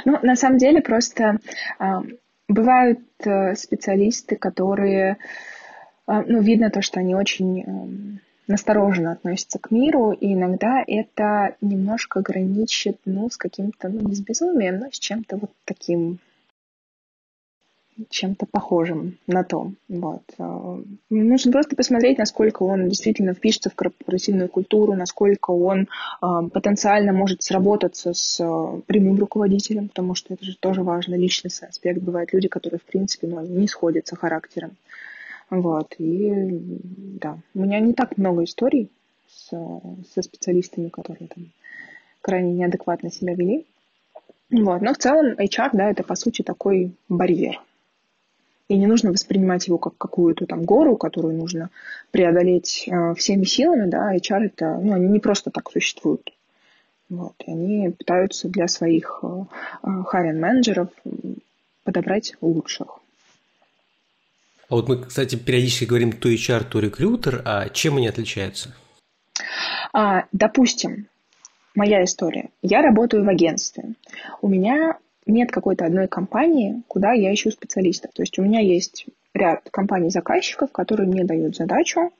Ну, на самом деле, просто а, бывают э, специалисты, которые, а, ну, видно то, что они очень эм, настороженно относятся к миру, и иногда это немножко граничит, ну, с каким-то, ну, не с безумием, но с чем-то вот таким чем-то похожим на то. Вот. Э, нужно просто посмотреть, насколько он действительно впишется в корпоративную культуру, насколько он э, потенциально может сработаться с э, прямым руководителем, потому что это же тоже важно, личностный аспект. Бывают люди, которые, в принципе, ну, не сходятся характером. Вот. И да, у меня не так много историй с, со специалистами, которые там крайне неадекватно себя вели. Вот. Но в целом HR, да, это по сути такой барьер. И не нужно воспринимать его как какую-то там гору, которую нужно преодолеть э, всеми силами, да, HR это, ну, они не просто так существуют. Вот, они пытаются для своих э, харин-менеджеров подобрать лучших. А вот мы, кстати, периодически говорим то HR, то рекрутер, а чем они отличаются? А, допустим, моя история. Я работаю в агентстве. У меня нет какой-то одной компании, куда я ищу специалистов. То есть у меня есть ряд компаний-заказчиков, которые мне дают задачу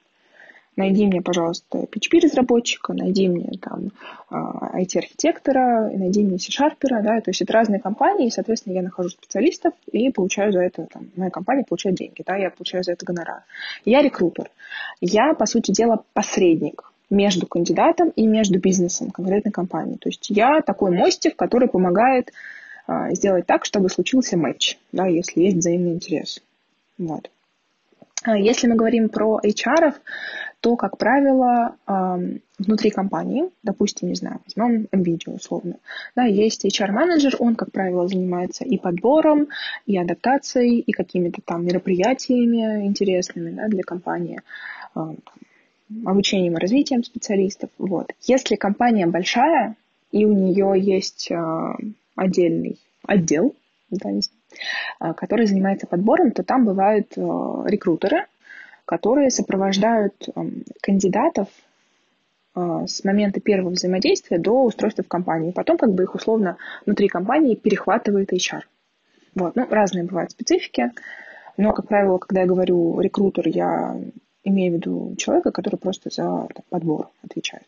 найди мне, пожалуйста, PHP-разработчика, найди мне там IT-архитектора, найди мне C-шарпера, да, то есть это разные компании, и, соответственно, я нахожу специалистов и получаю за это, там, моя компания получает деньги, да, я получаю за это гонорар. Я рекрутер. Я, по сути дела, посредник между кандидатом и между бизнесом конкретной компании. То есть я такой мостик, который помогает а, сделать так, чтобы случился матч, да, если есть взаимный интерес. Вот. А если мы говорим про HR, то, как правило, внутри компании, допустим, не знаю, возьмем NVIDIA условно, да, есть HR-менеджер, он, как правило, занимается и подбором, и адаптацией, и какими-то там мероприятиями интересными да, для компании, обучением и развитием специалистов. Вот. Если компания большая, и у нее есть отдельный отдел, да, который занимается подбором, то там бывают рекрутеры, которые сопровождают эм, кандидатов э, с момента первого взаимодействия до устройства в компании. Потом как бы их условно внутри компании перехватывает HR. Вот. Ну, разные бывают специфики, но, как правило, когда я говорю рекрутер, я имею в виду человека, который просто за подбор отвечает.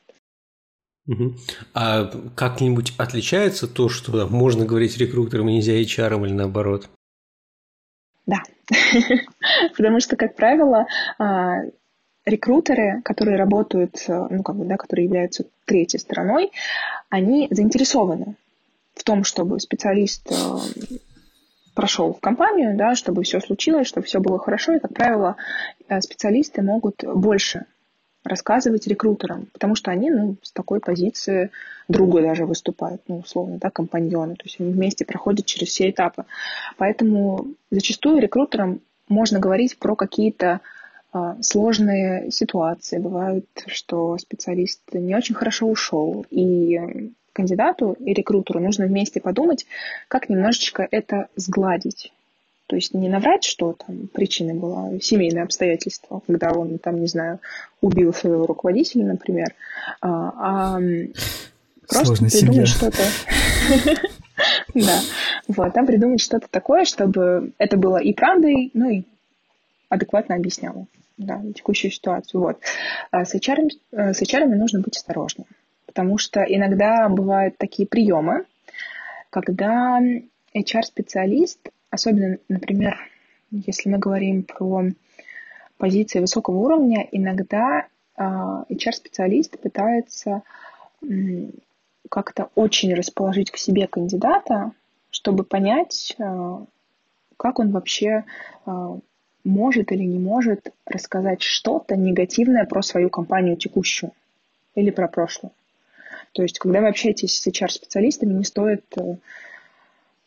А как-нибудь отличается то, что можно говорить рекрутером и нельзя HR или наоборот? Да, потому что, как правило, а, рекрутеры, которые работают, э, ну, как бы, да, которые являются третьей стороной, они заинтересованы в том, чтобы специалист э, прошел в компанию, да, чтобы все случилось, чтобы все было хорошо, и, как правило, э, специалисты могут больше рассказывать рекрутерам, потому что они ну, с такой позиции друга даже выступают, ну, условно, да, компаньоны, то есть они вместе проходят через все этапы. Поэтому зачастую рекрутерам можно говорить про какие-то а, сложные ситуации. Бывает, что специалист не очень хорошо ушел, и кандидату и рекрутеру нужно вместе подумать, как немножечко это сгладить. То есть не наврать, что там причиной была семейное обстоятельство, когда он там, не знаю, убил своего руководителя, например, а, а просто придумать что-то. Да, вот, там придумать что-то такое, чтобы это было и правдой, ну и адекватно объясняло да, текущую ситуацию. Вот. А с, HR, э, с HR нужно быть осторожным, потому что иногда бывают такие приемы, когда HR-специалист особенно, например, если мы говорим про позиции высокого уровня, иногда а, HR-специалист пытается как-то очень расположить к себе кандидата, чтобы понять, а, как он вообще а, может или не может рассказать что-то негативное про свою компанию текущую или про прошлое. То есть, когда вы общаетесь с HR-специалистами, не стоит э,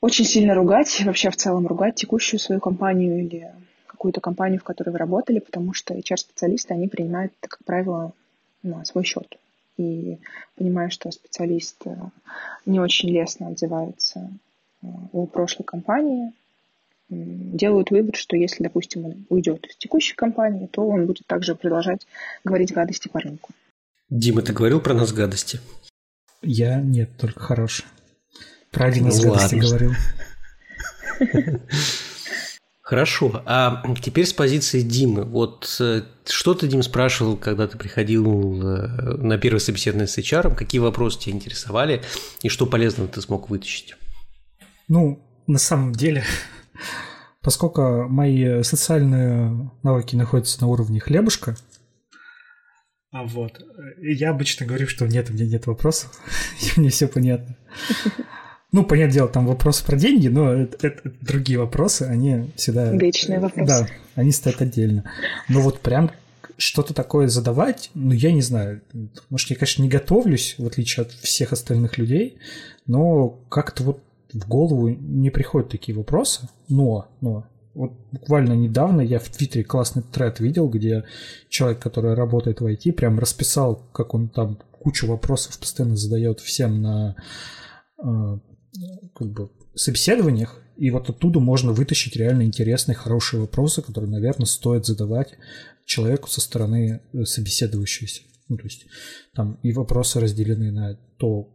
очень сильно ругать, вообще в целом ругать текущую свою компанию или какую-то компанию, в которой вы работали, потому что HR-специалисты, они принимают, как правило, на свой счет. И понимая, что специалист э, не очень лестно отзывается э, о прошлой компании, делают вывод, что если, допустим, он уйдет из текущей компании, то он будет также продолжать говорить гадости по рынку. Дима, ты говорил про нас гадости? Я нет, только хорошие. Про один из гадостей говорил. Хорошо, а теперь с позиции Димы. Вот э, что ты, Дим, спрашивал, когда ты приходил э, на первое собеседование с HR, какие вопросы тебя интересовали и что полезного ты смог вытащить? Ну, на самом деле, поскольку мои социальные навыки находятся на уровне хлебушка, а вот, я обычно говорю, что нет, у меня нет вопросов, и мне все понятно. Ну, понятное дело, там вопросы про деньги, но это, это другие вопросы, они всегда... Вечные вопросы. Да, они стоят отдельно. Но вот прям что-то такое задавать, ну, я не знаю. Может, я, конечно, не готовлюсь, в отличие от всех остальных людей, но как-то вот в голову не приходят такие вопросы. Но, но, вот буквально недавно я в Твиттере классный тред видел, где человек, который работает в IT, прям расписал, как он там кучу вопросов постоянно задает всем на а, как бы собеседованиях, и вот оттуда можно вытащить реально интересные, хорошие вопросы, которые, наверное, стоит задавать человеку со стороны э, собеседующегося. Ну, то есть там и вопросы разделены на то,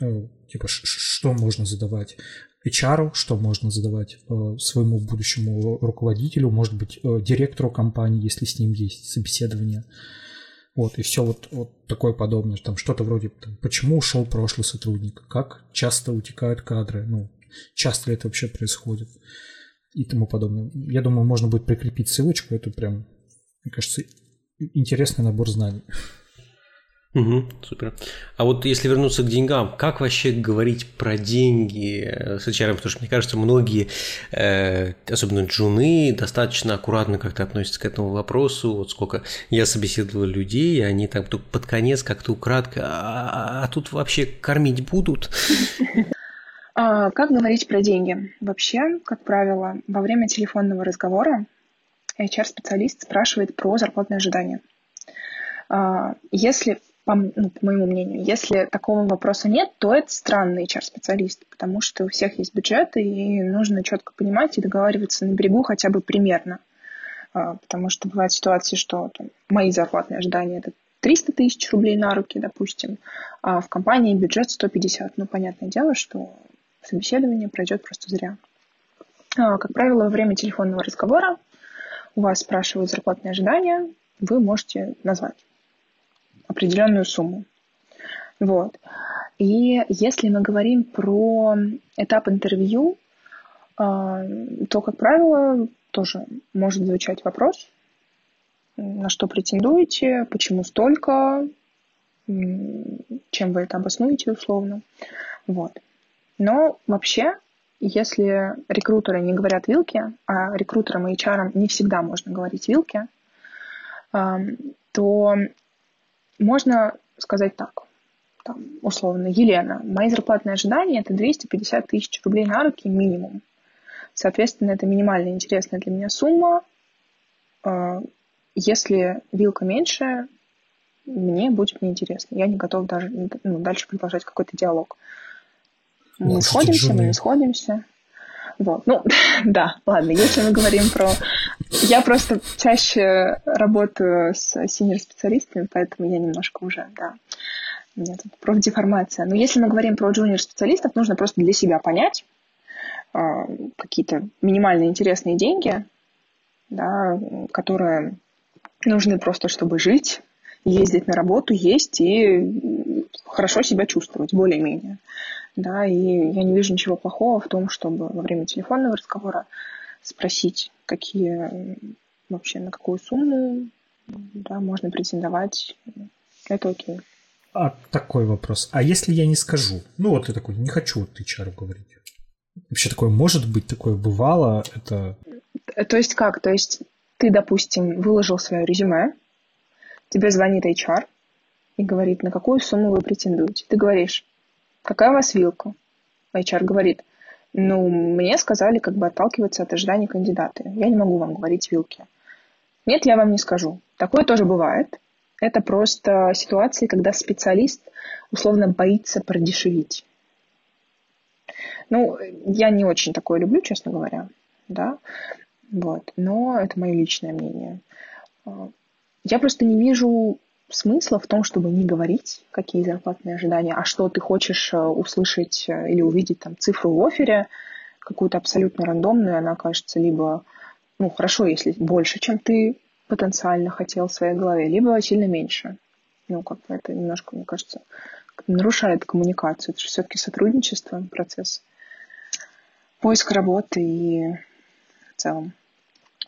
э, типа, что можно задавать HR, что можно задавать э, своему будущему руководителю, может быть, э, директору компании, если с ним есть собеседование. Вот, и все вот, вот такое подобное. Там что-то вроде, там, почему ушел прошлый сотрудник, как часто утекают кадры, ну, часто ли это вообще происходит и тому подобное. Я думаю, можно будет прикрепить ссылочку, это прям, мне кажется, интересный набор знаний. Угу, супер. А вот если вернуться к деньгам, как вообще говорить про деньги с HR? Потому что, мне кажется, многие, э, особенно джуны, достаточно аккуратно как-то относятся к этому вопросу. Вот сколько я собеседовал людей, они там под конец как-то украдко, а, а, а тут вообще кормить будут? А, как говорить про деньги? Вообще, как правило, во время телефонного разговора HR-специалист спрашивает про зарплатные ожидания. Если по, ну, по моему мнению. Если такого вопроса нет, то это странный HR-специалист, потому что у всех есть бюджеты, и нужно четко понимать и договариваться на берегу хотя бы примерно. А, потому что бывают ситуации, что там, мои зарплатные ожидания это 300 тысяч рублей на руки, допустим, а в компании бюджет 150. Ну, понятное дело, что собеседование пройдет просто зря. А, как правило, во время телефонного разговора у вас спрашивают зарплатные ожидания, вы можете назвать определенную сумму. Вот. И если мы говорим про этап интервью, а, то, как правило, тоже может звучать вопрос, на что претендуете, почему столько, чем вы это обоснуете условно. Вот. Но вообще, если рекрутеры не говорят вилки, а рекрутерам и HR не всегда можно говорить вилки, то можно сказать так, там, условно, Елена, мои зарплатные ожидания это 250 тысяч рублей на руки минимум. Соответственно, это минимальная интересная для меня сумма. А, если вилка меньше, мне будет неинтересно. Я не готов даже ну, дальше продолжать какой-то диалог. Мы Может, сходимся, мы не сходимся. Вот, ну, да, ладно, если мы говорим про... Я просто чаще работаю с синер-специалистами, поэтому я немножко уже, да, у меня тут профдеформация. Но если мы говорим про джуниор-специалистов, нужно просто для себя понять э, какие-то минимальные интересные деньги, да, которые нужны просто, чтобы жить, ездить на работу, есть и хорошо себя чувствовать, более-менее да, и я не вижу ничего плохого в том, чтобы во время телефонного разговора спросить, какие вообще на какую сумму да, можно претендовать. Это окей. А такой вопрос. А если я не скажу? Ну вот я такой, не хочу вот HR говорить. Вообще такое может быть, такое бывало, это... То есть как? То есть ты, допустим, выложил свое резюме, тебе звонит HR и говорит, на какую сумму вы претендуете. Ты говоришь, какая у вас вилка? HR говорит, ну, мне сказали как бы отталкиваться от ожиданий кандидата. Я не могу вам говорить вилки. Нет, я вам не скажу. Такое тоже бывает. Это просто ситуации, когда специалист условно боится продешевить. Ну, я не очень такое люблю, честно говоря, да, вот, но это мое личное мнение. Я просто не вижу смысла в том, чтобы не говорить, какие зарплатные ожидания, а что ты хочешь э, услышать э, или увидеть там цифру в офере, какую-то абсолютно рандомную, она кажется либо, ну, хорошо, если больше, чем ты потенциально хотел в своей голове, либо сильно меньше. Ну, как бы это немножко, мне кажется, нарушает коммуникацию. Это же все-таки сотрудничество, процесс поиска работы и в целом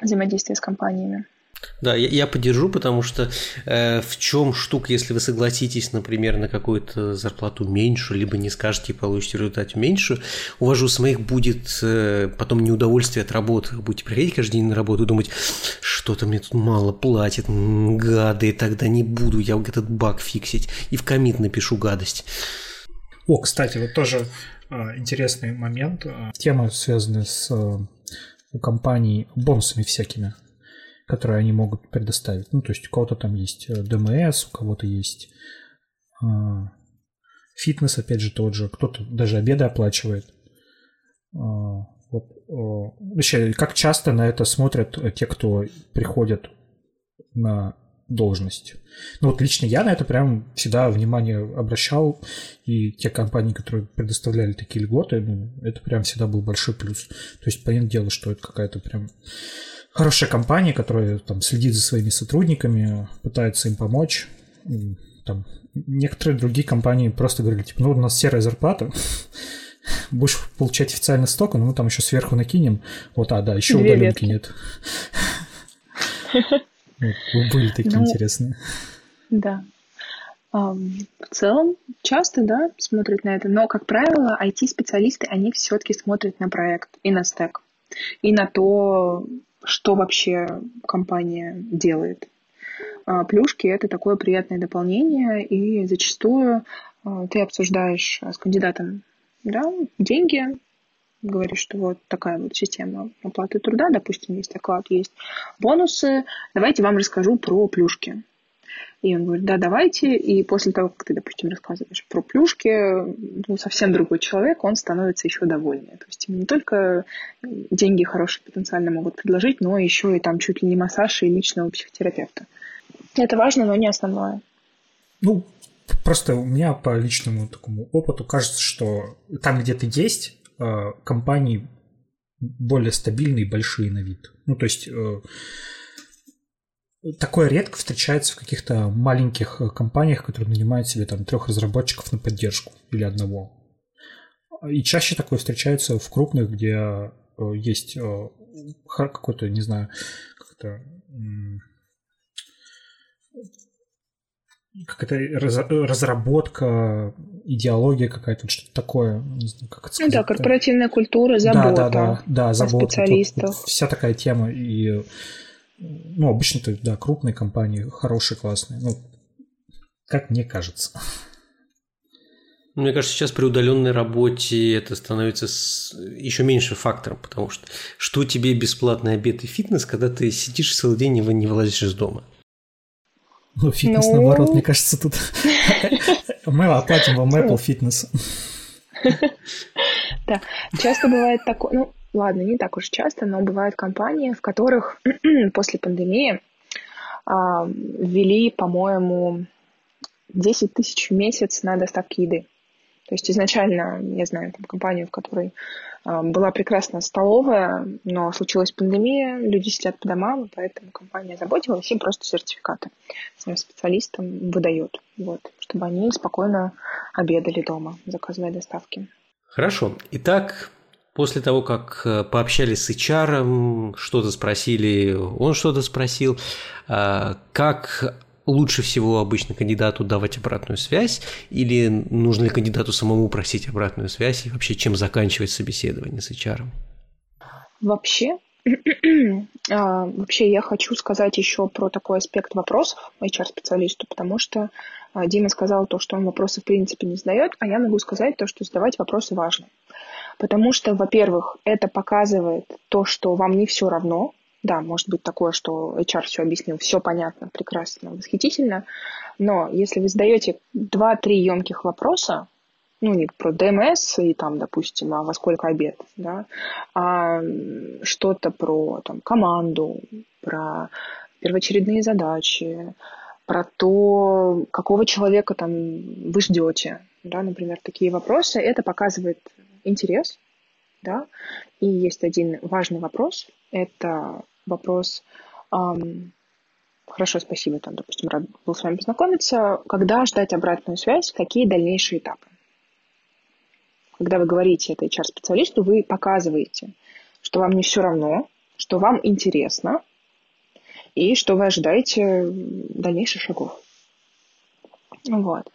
взаимодействия с компаниями. Да, я, я поддержу, потому что э, в чем штука, если вы согласитесь, например, на какую-то зарплату меньше, либо не скажете и получите в результате меньше, у вас же у самих будет э, потом неудовольствие от работы. Вы будете приходить каждый день на работу и думать, что-то мне тут мало платят, гады, тогда не буду я этот баг фиксить. И в комит напишу гадость. О, кстати, вот тоже э, интересный момент. Тема, связанная с э, у компаний бонусами всякими которые они могут предоставить. Ну, то есть у кого-то там есть э, ДМС, у кого-то есть а, фитнес, опять же, тот же, кто-то даже обеды оплачивает. А, вот, вообще, как часто на это смотрят те, кто приходят на должность. Ну вот лично я на это прям всегда внимание обращал, и те компании, которые предоставляли такие льготы, ну, это прям всегда был большой плюс. То есть, понятное дело, что это какая-то прям хорошая компания, которая там следит за своими сотрудниками, пытается им помочь. Там, некоторые другие компании просто говорили, типа, ну, у нас серая зарплата, будешь получать официально столько, но мы там еще сверху накинем. Вот, а, да, еще Две удаленки ветки. нет. Были такие ну, интересные. Да. В целом, часто, да, смотрят на это, но, как правило, IT-специалисты, они все-таки смотрят на проект и на стек, и на то, что вообще компания делает. А плюшки — это такое приятное дополнение, и зачастую а, ты обсуждаешь с кандидатом да, деньги, говоришь, что вот такая вот система оплаты труда, допустим, есть оклад, есть бонусы, давайте вам расскажу про плюшки. И он говорит, да, давайте. И после того, как ты, допустим, рассказываешь про плюшки, ну, совсем другой человек, он становится еще довольнее. То есть не только деньги хорошие потенциально могут предложить, но еще и там чуть ли не массаж и личного психотерапевта. Это важно, но не основное. Ну, просто у меня по личному такому опыту кажется, что там, где ты есть, э, компании более стабильные большие на вид. Ну, то есть э, такое редко встречается в каких-то маленьких э, компаниях, которые нанимают себе там трех разработчиков на поддержку или одного. И чаще такое встречается в крупных, где есть какой-то, не знаю, как-то какая-то раз, разработка, идеология какая-то, что-то такое. Не знаю, как это сказать. Ну да, корпоративная культура, забота. Да, да, да, да забота. Специалистов. Вот, вся такая тема. И, ну, обычно-то, да, крупные компании, хорошие, классные. Ну, как мне кажется. Мне кажется, сейчас при удаленной работе это становится еще меньше фактором, потому что что тебе бесплатный обед и фитнес, когда ты сидишь целый день и не вылазишь из дома? Ну, фитнес, ну... наоборот, мне кажется, тут мы оплатим вам Apple фитнес. Да, часто бывает такое, ну, ладно, не так уж часто, но бывают компании, в которых после пандемии а, ввели, по-моему, 10 тысяч в месяц на доставки еды. То есть изначально, я знаю, там, компанию, в которой э, была прекрасная столовая, но случилась пандемия, люди сидят по домам, поэтому компания заботилась, им просто сертификаты своим специалистам выдает, вот, чтобы они спокойно обедали дома, заказывая доставки. Хорошо. Итак, После того, как э, пообщались с HR, что-то спросили, он что-то спросил, а, как лучше всего обычно кандидату давать обратную связь, или нужно ли кандидату самому просить обратную связь, и вообще чем заканчивать собеседование с HR? Вообще, а, вообще я хочу сказать еще про такой аспект вопросов HR-специалисту, потому что а, Дима сказал то, что он вопросы в принципе не задает, а я могу сказать то, что задавать вопросы важно. Потому что, во-первых, это показывает то, что вам не все равно, да, может быть такое, что HR все объяснил, все понятно, прекрасно, восхитительно, но если вы задаете 2-3 емких вопроса, ну, не про ДМС и там, допустим, а во сколько обед, да, а что-то про там, команду, про первоочередные задачи, про то, какого человека там вы ждете, да, например, такие вопросы, это показывает интерес, да, и есть один важный вопрос, это вопрос эм, Хорошо, спасибо, там, допустим, рад был с вами познакомиться. Когда ждать обратную связь, какие дальнейшие этапы? Когда вы говорите это HR-специалисту, вы показываете, что вам не все равно, что вам интересно, и что вы ожидаете дальнейших шагов. Вот.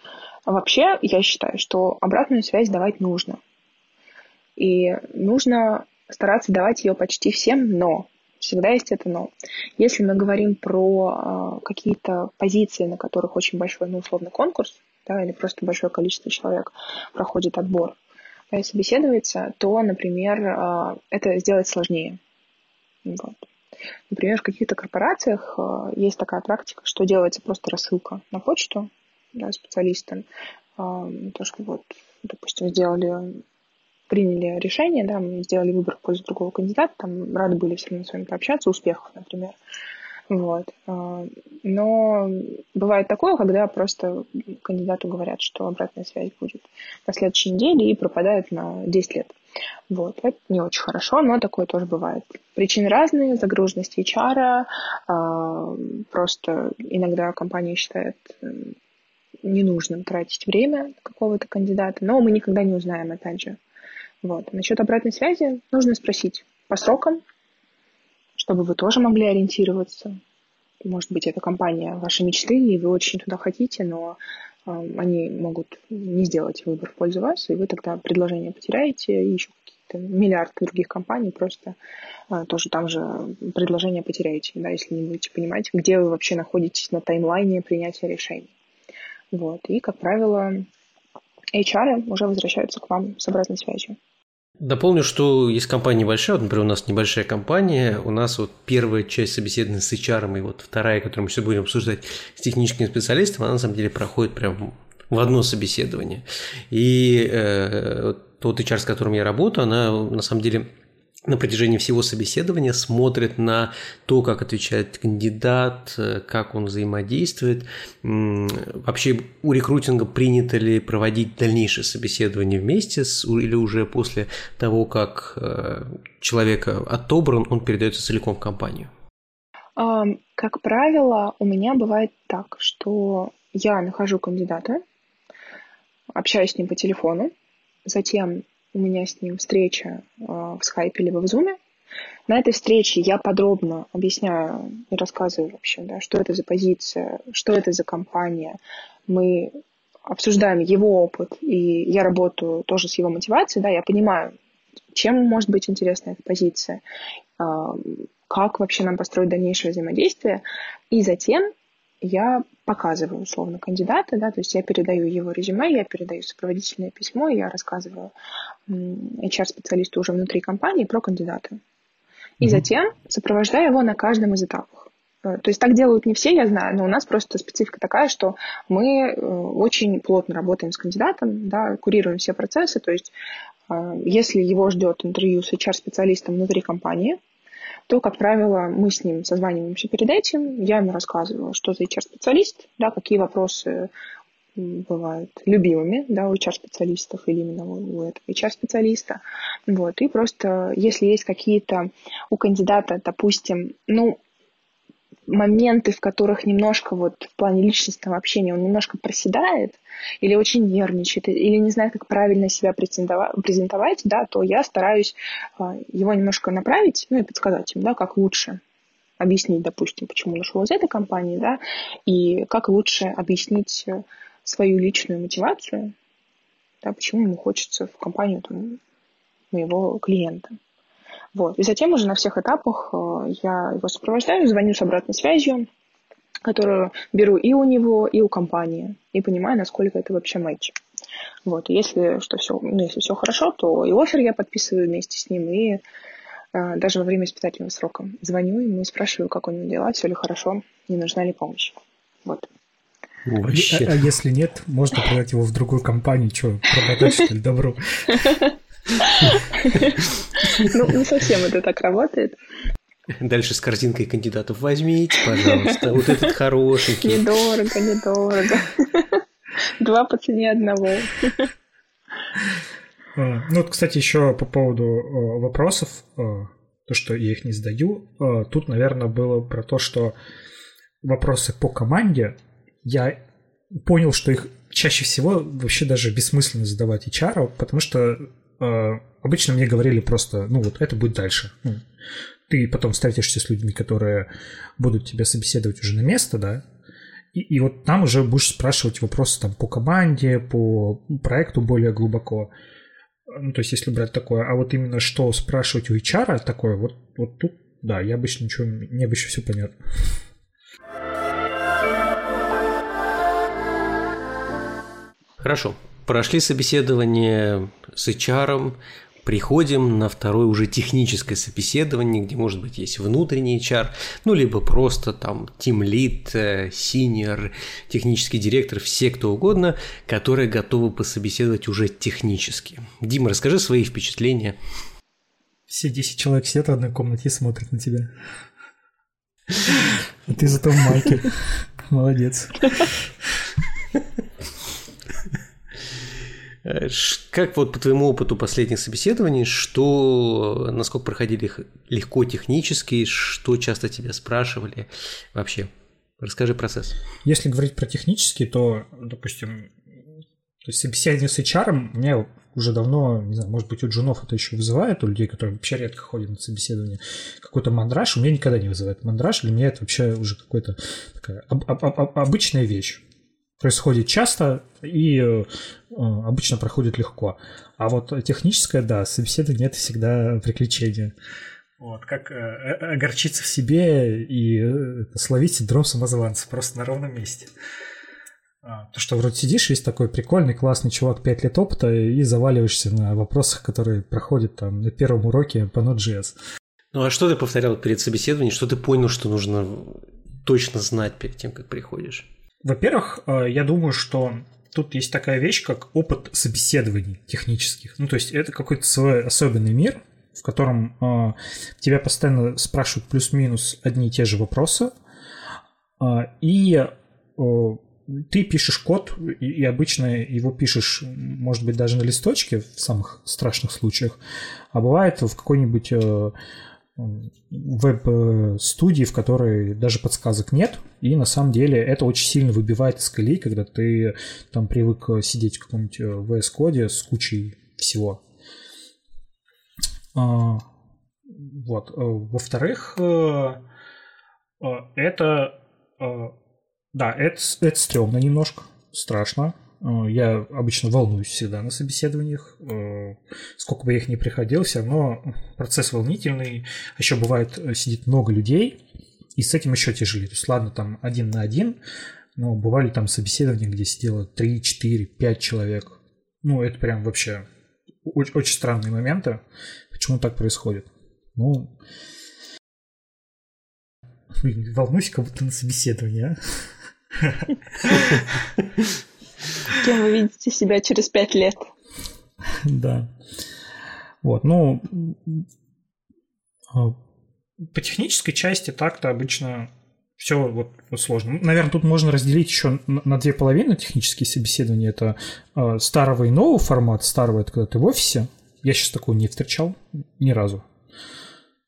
Вообще, я считаю, что обратную связь давать нужно. И нужно стараться давать ее почти всем, но Всегда есть это но. Если мы говорим про э, какие-то позиции, на которых очень большой, ну, условно, конкурс, да, или просто большое количество человек проходит отбор да, и собеседуется, то, например, э, это сделать сложнее. Вот. Например, в каких-то корпорациях э, есть такая практика, что делается просто рассылка на почту да, специалистам. Э, то, что вот, допустим, сделали приняли решение, да, мы сделали выбор в пользу другого кандидата, там рады были все равно с вами пообщаться, успехов, например. Вот. А, но бывает такое, когда просто кандидату говорят, что обратная связь будет на следующей неделе и пропадает на 10 лет. Вот. Это не очень хорошо, но такое тоже бывает. Причины разные, загруженность HR, а, просто иногда компания считает ненужным тратить время какого-то кандидата, но мы никогда не узнаем, опять же. Вот. Насчет обратной связи нужно спросить по срокам, чтобы вы тоже могли ориентироваться. Может быть, это компания вашей мечты, и вы очень туда хотите, но э, они могут не сделать выбор в пользу вас, и вы тогда предложение потеряете, и еще какие-то миллиарды других компаний просто э, тоже там же предложение потеряете, да, если не будете понимать, где вы вообще находитесь на таймлайне принятия решений. Вот. И, как правило, HR уже возвращаются к вам с обратной связью. Дополню, что есть компания небольшая, вот, например, у нас небольшая компания, у нас вот первая часть собеседования с HR, и вот вторая, которую мы сейчас будем обсуждать с техническим специалистом, она на самом деле проходит прям в одно собеседование. И э, тот HR, с которым я работаю, она на самом деле на протяжении всего собеседования смотрит на то, как отвечает кандидат, э, как он взаимодействует. Вообще у рекрутинга принято ли проводить дальнейшее собеседование вместе с, или уже после того, как э, человек отобран, он передается целиком в компанию? Как правило, у меня бывает так, что я нахожу кандидата, общаюсь с ним по телефону, затем у меня с ним встреча э, в скайпе либо в зуме. На этой встрече я подробно объясняю и рассказываю вообще, да, что это за позиция, что это за компания. Мы обсуждаем его опыт, и я работаю тоже с его мотивацией, да, я понимаю, чем может быть интересна эта позиция, э, как вообще нам построить дальнейшее взаимодействие. И затем я показываю условно кандидата, да, то есть я передаю его резюме, я передаю сопроводительное письмо, я рассказываю HR-специалисту уже внутри компании про кандидата. И mm-hmm. затем сопровождаю его на каждом из этапов. Э, то есть так делают не все, я знаю, но у нас просто специфика такая, что мы э, очень плотно работаем с кандидатом, да, курируем все процессы. То есть э, если его ждет интервью с HR-специалистом внутри компании, то, как правило, мы с ним созваниваемся перед этим, я ему рассказываю, что за HR-специалист, да, какие вопросы бывают любимыми да, у HR-специалистов или именно у этого HR-специалиста. Вот. И просто, если есть какие-то у кандидата, допустим, ну, моменты, в которых немножко вот в плане личностного общения он немножко проседает, или очень нервничает, или не знает, как правильно себя презентовать, да, то я стараюсь а, его немножко направить, ну и подсказать им, да, как лучше объяснить, допустим, почему он ушел из этой компании, да, и как лучше объяснить э, свою личную мотивацию, да, почему ему хочется в компанию там, моего клиента. Вот. И затем уже на всех этапах э, я его сопровождаю, звоню с обратной связью, которую беру и у него, и у компании, и понимаю, насколько это вообще матч. Вот. И если, что все, ну, если все хорошо, то и офер я подписываю вместе с ним, и э, даже во время испытательного срока звоню ему и спрашиваю, как у него дела, все ли хорошо, не нужна ли помощь. Вот. Вообще. А, а если нет, можно продать его в другую компанию, что, продать, что ли, добро? Ну, не совсем это так работает. Дальше с корзинкой кандидатов возьмите, пожалуйста, вот этот хорошенький. Недорого, недорого. Два по цене одного. А, ну, вот, кстати, еще по поводу а, вопросов, а, то, что я их не задаю, тут, наверное, было про то, что вопросы по команде, я понял, что их чаще всего вообще даже бессмысленно задавать HR, потому что э, обычно мне говорили просто, ну вот это будет дальше. Ну, ты потом встретишься с людьми, которые будут тебя собеседовать уже на место, да, и, и вот там уже будешь спрашивать вопросы там по команде, по проекту более глубоко. Ну, то есть, если брать такое, а вот именно что спрашивать у HR такое, вот, вот тут, да, я обычно ничего, не обычно все понятно. Хорошо. Прошли собеседование с HR, приходим на второе уже техническое собеседование, где, может быть, есть внутренний HR, ну, либо просто там team lead, senior, технический директор, все кто угодно, которые готовы пособеседовать уже технически. Дима, расскажи свои впечатления. Все 10 человек сидят в одной комнате и смотрят на тебя. А ты зато в майке. Молодец. Э, как вот по твоему опыту последних собеседований, что, насколько проходили легко технически, что часто тебя спрашивали вообще? Расскажи процесс. Если говорить про технический, то, допустим, то есть собеседование с HR мне уже давно, не знаю, может быть, у джунов это еще вызывает, у людей, которые вообще редко ходят на собеседование, какой-то мандраж, у меня никогда не вызывает мандраж, для меня это вообще уже какая-то такая об- об- об- обычная вещь. Происходит часто и э, обычно проходит легко. А вот техническое, да, собеседование это всегда приключение. Вот, как э, э огорчиться в себе и э, словить синдром самозванца просто на ровном месте. А, то, что вроде сидишь, есть такой прикольный, классный чувак, 5 лет опыта, и заваливаешься на вопросах, которые проходят там на первом уроке по Node.js. Ну а что ты повторял перед собеседованием? Что ты понял, что нужно точно знать перед тем, как приходишь? Во-первых, э, я думаю, что тут есть такая вещь, как опыт собеседований технических. Ну, то есть это какой-то свой особенный мир, в котором э, тебя постоянно спрашивают плюс-минус одни и те же вопросы, э, и э, ты пишешь код, и, и обычно его пишешь, может быть, даже на листочке в самых страшных случаях, а бывает в какой-нибудь э, веб-студии, в которой даже подсказок нет, и на самом деле это очень сильно выбивает из колеи, когда ты там привык сидеть в каком-нибудь э, VS-коде с кучей всего. А, вот. Э, во-вторых, э, это да, это, это стрёмно немножко, страшно. Э, я обычно волнуюсь всегда на собеседованиях. Э, сколько бы я их ни приходил, все равно процесс волнительный. Еще бывает, э, сидит много людей, и с этим еще тяжелее. То есть, ладно, там один на один, но бывали там собеседования, где сидело 3, 4, 5 человек. Ну, это прям вообще очень, очень странные моменты. Почему так происходит? Ну, волнуюсь, как будто на собеседовании, а? Кем вы видите себя через пять лет? Да. Вот, ну, а, по технической части так-то обычно все вот, сложно. Наверное, тут можно разделить еще на две половины технические собеседования. Это э, старого и нового формата. Старого это когда ты в офисе. Я сейчас такого не встречал ни разу.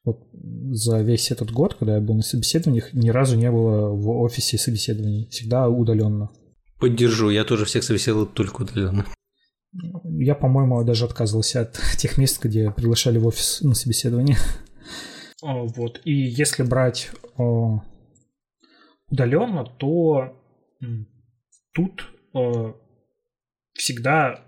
Вот за весь этот год, когда я был на собеседованиях, ни разу не было в офисе собеседований. Всегда удаленно. Поддержу, я тоже всех собеседовал только удаленно. Я, по-моему, даже отказывался от тех мест, где приглашали в офис на собеседование. Вот. И если брать удаленно, то тут всегда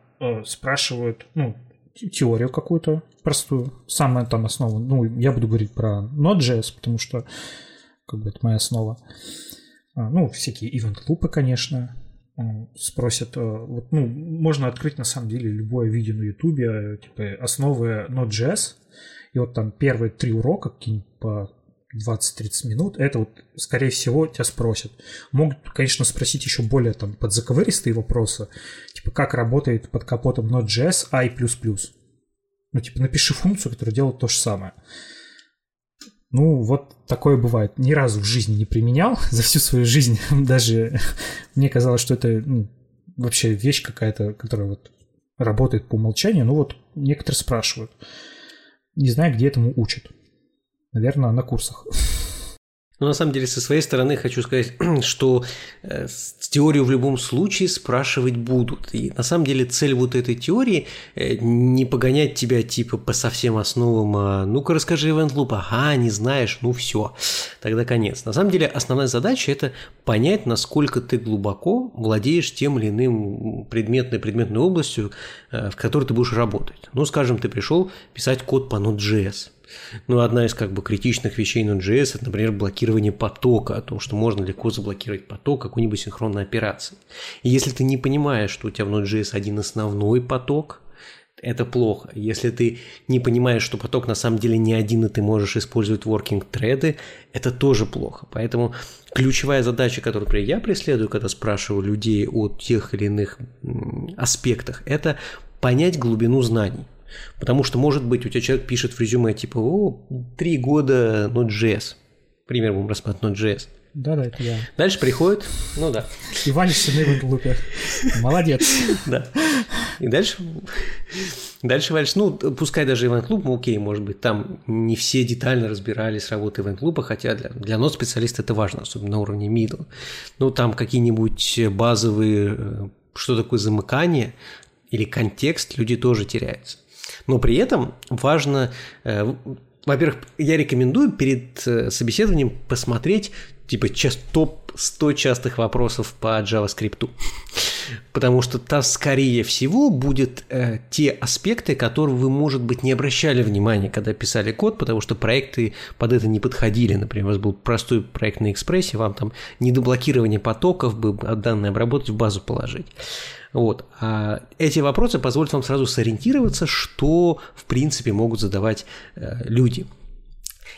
спрашивают, ну, теорию какую-то простую, самая там основа. Ну, я буду говорить про Node.js, потому что как бы это моя основа. А, ну, всякие event-лупы, конечно, спросят. Э, вот, ну, можно открыть на самом деле любое видео на э, типа основы Node.js, и вот там первые три урока, какие-нибудь по 20-30 минут, это вот, скорее всего, тебя спросят. Могут, конечно, спросить еще более там подзаковыристые вопросы, типа как работает под капотом Node.js i++. Ну, типа, напиши функцию, которая делает то же самое. Ну, вот такое бывает. Ни разу в жизни не применял. За всю свою жизнь даже мне казалось, что это ну, вообще вещь какая-то, которая вот работает по умолчанию. Ну вот некоторые спрашивают. Не знаю, где этому учат. Наверное, на курсах. Ну, на самом деле, со своей стороны хочу сказать, что э, теорию в любом случае спрашивать будут. И на самом деле цель вот этой теории э, не погонять тебя типа по совсем основам, а ну-ка расскажи event loop, ага, не знаешь, ну все, тогда конец. На самом деле, основная задача это понять, насколько ты глубоко владеешь тем или иным предметной предметной областью, э, в которой ты будешь работать. Ну, скажем, ты пришел писать код по Node.js ну, одна из как бы критичных вещей Node.js – это, например, блокирование потока, о том, что можно легко заблокировать поток какой-нибудь синхронной операции. И если ты не понимаешь, что у тебя в Node.js один основной поток, это плохо. Если ты не понимаешь, что поток на самом деле не один, и ты можешь использовать working thread, это тоже плохо. Поэтому ключевая задача, которую я преследую, когда спрашиваю людей о тех или иных аспектах, это понять глубину знаний. Потому что, может быть, у тебя человек пишет в резюме типа «О, три года Node.js». Пример будем рассматривать Node.js. Да, да, это я. Дальше приходит, ну да. И валишься на Event Молодец. Да. И дальше, дальше валишь, ну, пускай даже Event Loop, ну, окей, может быть, там не все детально разбирались работы Event Loop, хотя для, для нот специалиста это важно, особенно на уровне middle. Ну, там какие-нибудь базовые, э, что такое замыкание или контекст, люди тоже теряются. Но при этом важно э, во-первых, я рекомендую перед э, собеседованием посмотреть типа топ-100 частых вопросов по JavaScript. Потому что там, скорее всего, будут э, те аспекты, которые вы, может быть, не обращали внимания, когда писали код, потому что проекты под это не подходили. Например, у вас был простой проект на экспрессе, вам там недоблокирование потоков бы данные обработать, в базу положить. Вот. А эти вопросы позволят вам сразу сориентироваться, что, в принципе, могут задавать э, люди.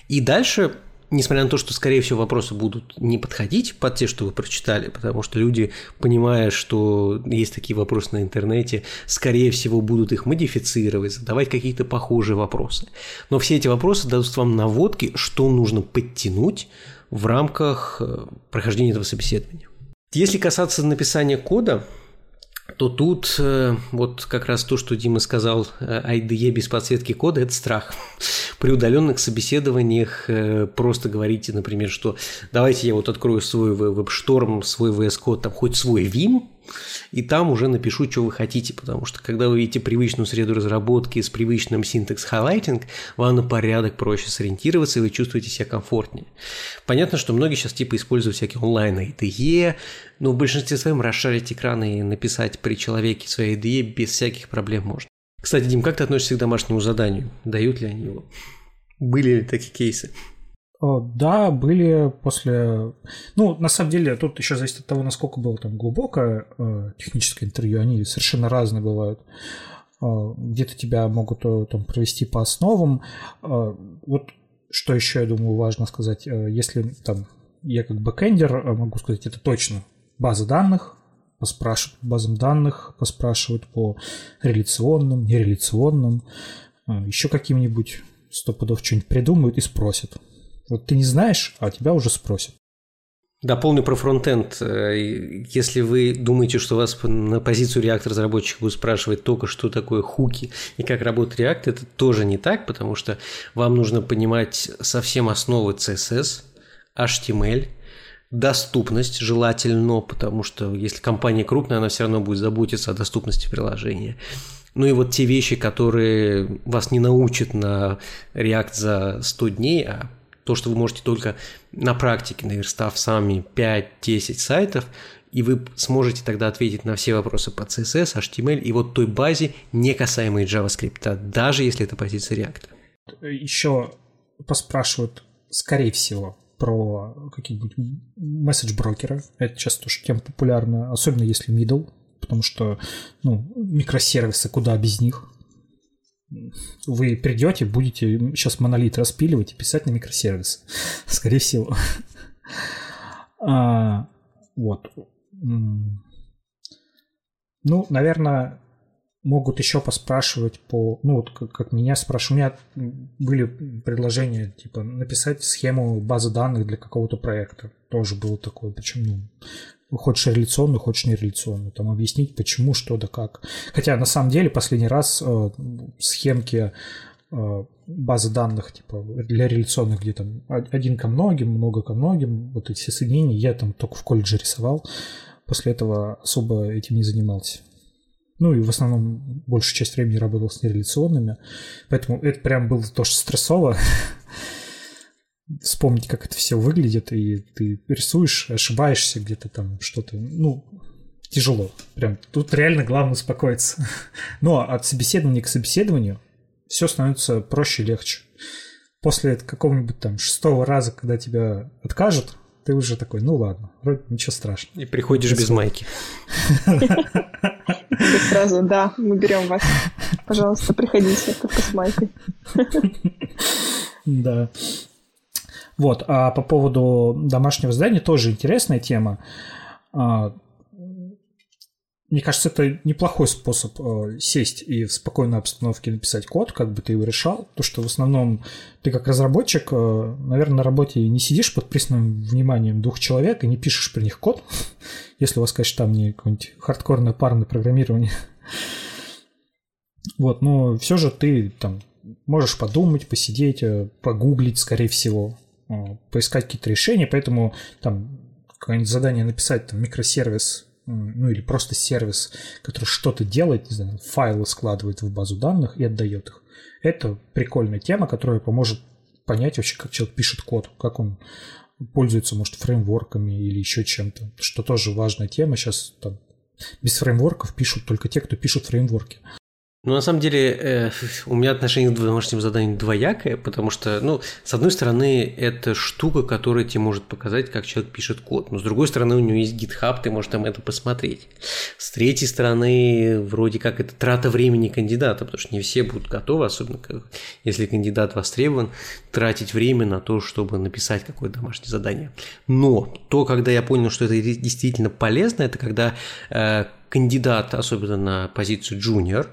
И дальше несмотря на то, что, скорее всего, вопросы будут не подходить под те, что вы прочитали, потому что люди, понимая, что есть такие вопросы на интернете, скорее всего, будут их модифицировать, задавать какие-то похожие вопросы. Но все эти вопросы дадут вам наводки, что нужно подтянуть в рамках э, прохождения этого собеседования. Если касаться написания кода, то тут э, вот как раз то, что Дима сказал, IDE э, без подсветки кода – это страх. При удаленных собеседованиях э, просто говорите, например, что давайте я вот открою свой WebStorm, свой VS Code, там хоть свой Vim, и там уже напишу, что вы хотите, потому что когда вы видите привычную среду разработки с привычным syntax highlighting, вам на порядок проще сориентироваться, и вы чувствуете себя комфортнее. Понятно, что многие сейчас типа используют всякие онлайн IDE, но в большинстве своем расшарить экраны и написать при человеке в своей IDE без всяких проблем можно. Кстати, Дим, как ты относишься к домашнему заданию? Дают ли они его? Были ли такие кейсы? Да, были после... Ну, на самом деле, тут еще зависит от того, насколько было там глубокое э, техническое интервью. Они совершенно разные бывают. Э, где-то тебя могут э, там провести по основам. Вот что еще, я думаю, важно сказать. Если там я как бэкэндер могу сказать, это точно база данных, поспрашивают по базам данных, поспрашивают по реляционным, нереляционным, еще каким-нибудь сто пудов что-нибудь придумают и спросят. Вот ты не знаешь, а тебя уже спросят. Дополню про фронтенд. Э, если вы думаете, что вас на позицию React разработчик будет спрашивать только, что такое хуки и как работает React, это тоже не так, потому что вам нужно понимать совсем основы CSS, HTML, доступность желательно, потому что если компания крупная, она все равно будет заботиться о доступности приложения. Ну и вот те вещи, которые вас не научат на React за 100 дней, а то, что вы можете только на практике, наверстав сами 5-10 сайтов, и вы сможете тогда ответить на все вопросы по CSS, HTML и вот той базе, не касаемой JavaScript, даже если это позиция React. Еще поспрашивают, скорее всего, про какие-нибудь месседж-брокеры. Это сейчас тоже тема популярна, особенно если middle, потому что ну, микросервисы куда без них вы придете, будете сейчас монолит распиливать и писать на микросервис. Скорее всего. а, вот. Ну, наверное, могут еще поспрашивать по... Ну, вот как, как меня спрашивают. У меня были предложения, типа, написать схему базы данных для какого-то проекта. Тоже было такое. Причем, ну, хочешь реляционную, хочешь нереляционную, там объяснить, почему, что да как. Хотя на самом деле последний раз э, схемки э, базы данных типа для реляционных, где там один ко многим, много ко многим, вот эти все соединения я там только в колледже рисовал. После этого особо этим не занимался. Ну и в основном большую часть времени работал с нереляционными. Поэтому это прям было тоже стрессово. вспомнить, как это все выглядит, и ты рисуешь, ошибаешься где-то там что-то, ну, тяжело. Прям тут реально главное успокоиться. Но от собеседования к собеседованию все становится проще и легче. После какого-нибудь там шестого раза, когда тебя откажут, ты уже такой, ну ладно, вроде ничего страшного. И приходишь без майки. Сразу, да, мы берем вас. Пожалуйста, приходите, только с майкой. Да. Вот, а по поводу домашнего задания тоже интересная тема. А, мне кажется, это неплохой способ э, сесть и в спокойной обстановке написать код, как бы ты его решал. То, что в основном ты как разработчик, э, наверное, на работе не сидишь под пристальным вниманием двух человек и не пишешь при них код, если у вас, конечно, там не какое-нибудь хардкорное парное программирование. Вот, но все же ты там можешь подумать, посидеть, э, погуглить, скорее всего, поискать какие-то решения, поэтому там какое-нибудь задание написать, там, микросервис, ну или просто сервис, который что-то делает, не знаю, файлы складывает в базу данных и отдает их. Это прикольная тема, которая поможет понять вообще, как человек пишет код, как он пользуется, может, фреймворками или еще чем-то, что тоже важная тема. Сейчас там без фреймворков пишут только те, кто пишут фреймворки. Ну, на самом деле, э, у меня отношение к домашним заданиям двоякое, потому что, ну, с одной стороны, это штука, которая тебе может показать, как человек пишет код, но с другой стороны, у него есть GitHub, ты можешь там это посмотреть. С третьей стороны, вроде как это трата времени кандидата, потому что не все будут готовы, особенно если кандидат востребован, тратить время на то, чтобы написать какое-то домашнее задание. Но то, когда я понял, что это действительно полезно, это когда э, кандидат, особенно на позицию джуниор,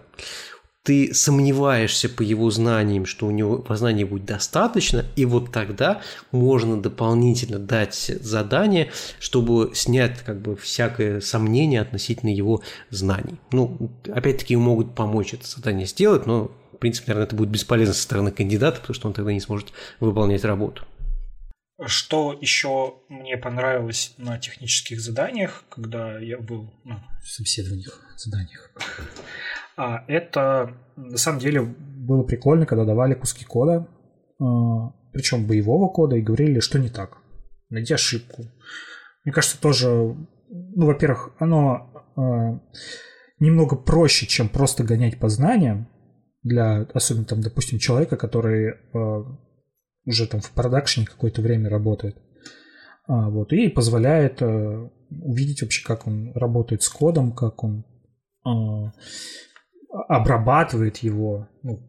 ты сомневаешься по его знаниям, что у него познаний будет достаточно, и вот тогда можно дополнительно дать задание, чтобы снять как бы всякое сомнение относительно его знаний. Ну, опять-таки могут помочь это задание сделать, но в принципе, наверное, это будет бесполезно со стороны кандидата, потому что он тогда не сможет выполнять работу. Что еще мне понравилось на технических заданиях, когда я был на собеседованиях, заданиях, а, это на самом деле было прикольно, когда давали куски кода, а, причем боевого кода, и говорили, что не так. Найди ошибку. Мне кажется, тоже, ну, во-первых, оно а, немного проще, чем просто гонять по знаниям для, особенно там, допустим, человека, который уже там в продакшене какое-то время работает. А, вот, и позволяет а, увидеть вообще, как он работает с кодом, как он а, обрабатывает его. Ну,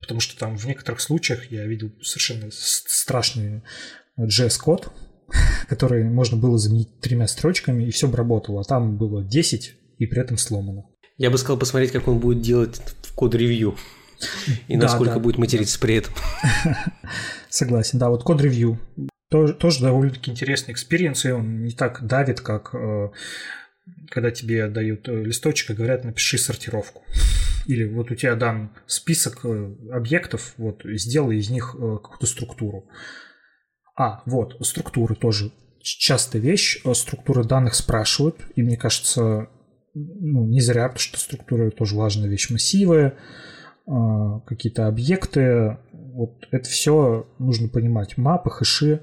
потому что там в некоторых случаях я видел совершенно страшный JS-код, который можно было заменить тремя строчками, и все бы работало. А там было 10, и при этом сломано. Я бы сказал посмотреть, как он будет делать в код-ревью. И насколько будет материться при этом. Согласен, да, вот код-ревью. Тоже, тоже довольно-таки интересный experience, и он не так давит, как э, когда тебе дают э, листочек и говорят, напиши сортировку. Или вот у тебя дан список э, объектов, вот сделай из них какую-то структуру. А, вот, структуры тоже частая вещь. Структуры данных спрашивают, и мне кажется, ну, не зря, потому что структура тоже важная вещь. Массивы, какие-то объекты. Вот это все нужно понимать. Мапы, хэши.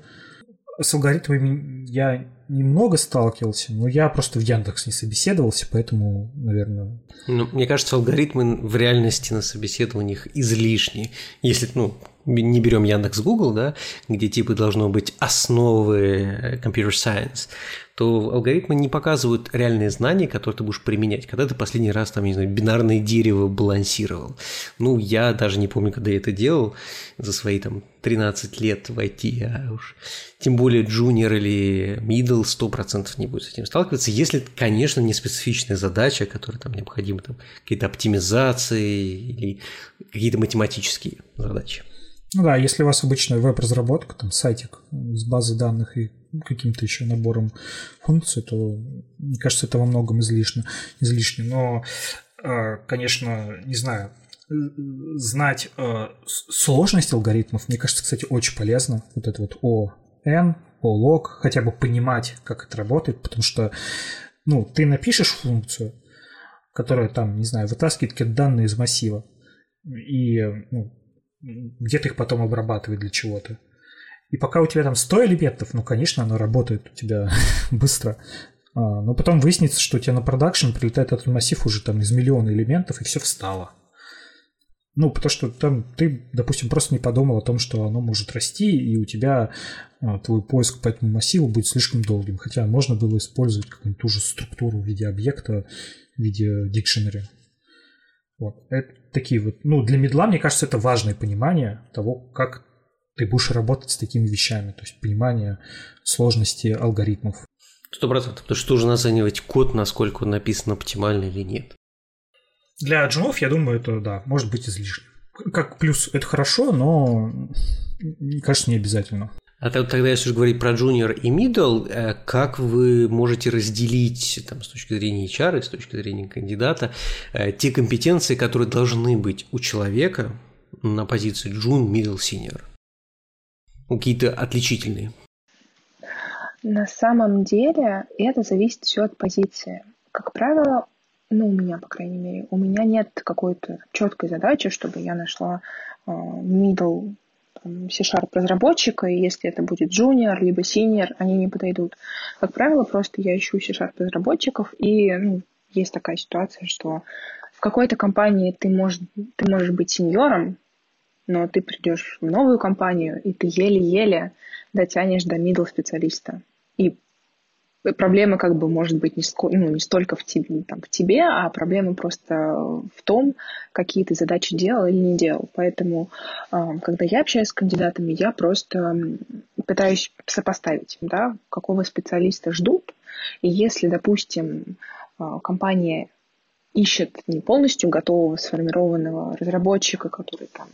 С алгоритмами я немного сталкивался, но я просто в Яндекс не собеседовался, поэтому, наверное... Ну, мне кажется, алгоритмы в реальности на собеседованиях излишни. Если, ну, не берем Яндекс Google, да, где типа должно быть основы computer science, то алгоритмы не показывают реальные знания, которые ты будешь применять. Когда ты последний раз, там, не знаю, бинарное дерево балансировал. Ну, я даже не помню, когда я это делал за свои, там, 13 лет в IT, а уж тем более джуниор или middle 100% не будет с этим сталкиваться, если, конечно, не специфичная задача, которая там необходима, там, какие-то оптимизации или какие-то математические задачи. Ну да, если у вас обычная веб-разработка, там сайтик с базой данных и каким-то еще набором функций, то, мне кажется, это во многом излишне. излишне. Но, а, конечно, не знаю, знать а, сложность алгоритмов, мне кажется, кстати, очень полезно. Вот это вот ON, OLOG, хотя бы понимать, как это работает, потому что, ну, ты напишешь функцию, которая там, не знаю, вытаскивает какие-то данные из массива, и ну, где-то их потом обрабатывает для чего-то. И пока у тебя там 100 элементов, ну, конечно, оно работает у тебя быстро. А, но потом выяснится, что у тебя на продакшн прилетает этот массив уже там из миллиона элементов, и все встало. Ну, потому что там ты, допустим, просто не подумал о том, что оно может расти, и у тебя а, твой поиск по этому массиву будет слишком долгим. Хотя можно было использовать какую-нибудь ту же структуру в виде объекта, в виде дикшенери. Вот. Это такие вот, ну, для медла, мне кажется, это важное понимание того, как ты будешь работать с такими вещами, то есть понимание сложности алгоритмов. Сто процентов. Потому что нужно оценивать код, насколько он написан оптимально или нет. Для джунов, я думаю, это, да, может быть излишне. Как плюс это хорошо, но, кажется, не обязательно. А тогда, если уж говорить про junior и middle, э, как вы можете разделить там, с точки зрения HR и с точки зрения кандидата э, те компетенции, которые должны быть у человека на позиции junior, middle, senior? Какие-то отличительные? На самом деле это зависит все от позиции. Как правило, ну, у меня, по крайней мере, у меня нет какой-то четкой задачи, чтобы я нашла э, middle C-Sharp разработчика, и если это будет junior, либо senior, они не подойдут. Как правило, просто я ищу C-Sharp разработчиков, и ну, есть такая ситуация, что в какой-то компании ты, можешь, ты можешь быть сеньором, но ты придешь в новую компанию, и ты еле-еле дотянешь до middle специалиста. И проблема как бы может быть не, ско, ну, не столько в тебе, там, в тебе, а проблема просто в том, какие ты задачи делал или не делал. Поэтому, когда я общаюсь с кандидатами, я просто пытаюсь сопоставить, да, какого специалиста ждут. И если, допустим, а, компания ищет не полностью готового сформированного разработчика, который там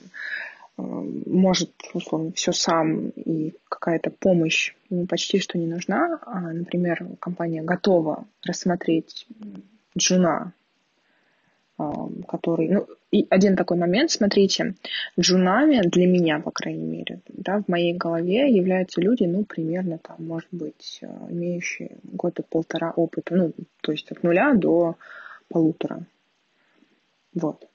может, условно, все сам, и какая-то помощь ему почти что не нужна. А, например, компания готова рассмотреть джуна, который... Ну, и один такой момент, смотрите, джунами для меня, по крайней мере, да, в моей голове являются люди, ну, примерно там, может быть, имеющие года полтора опыта, ну, то есть от нуля до полутора. Вот.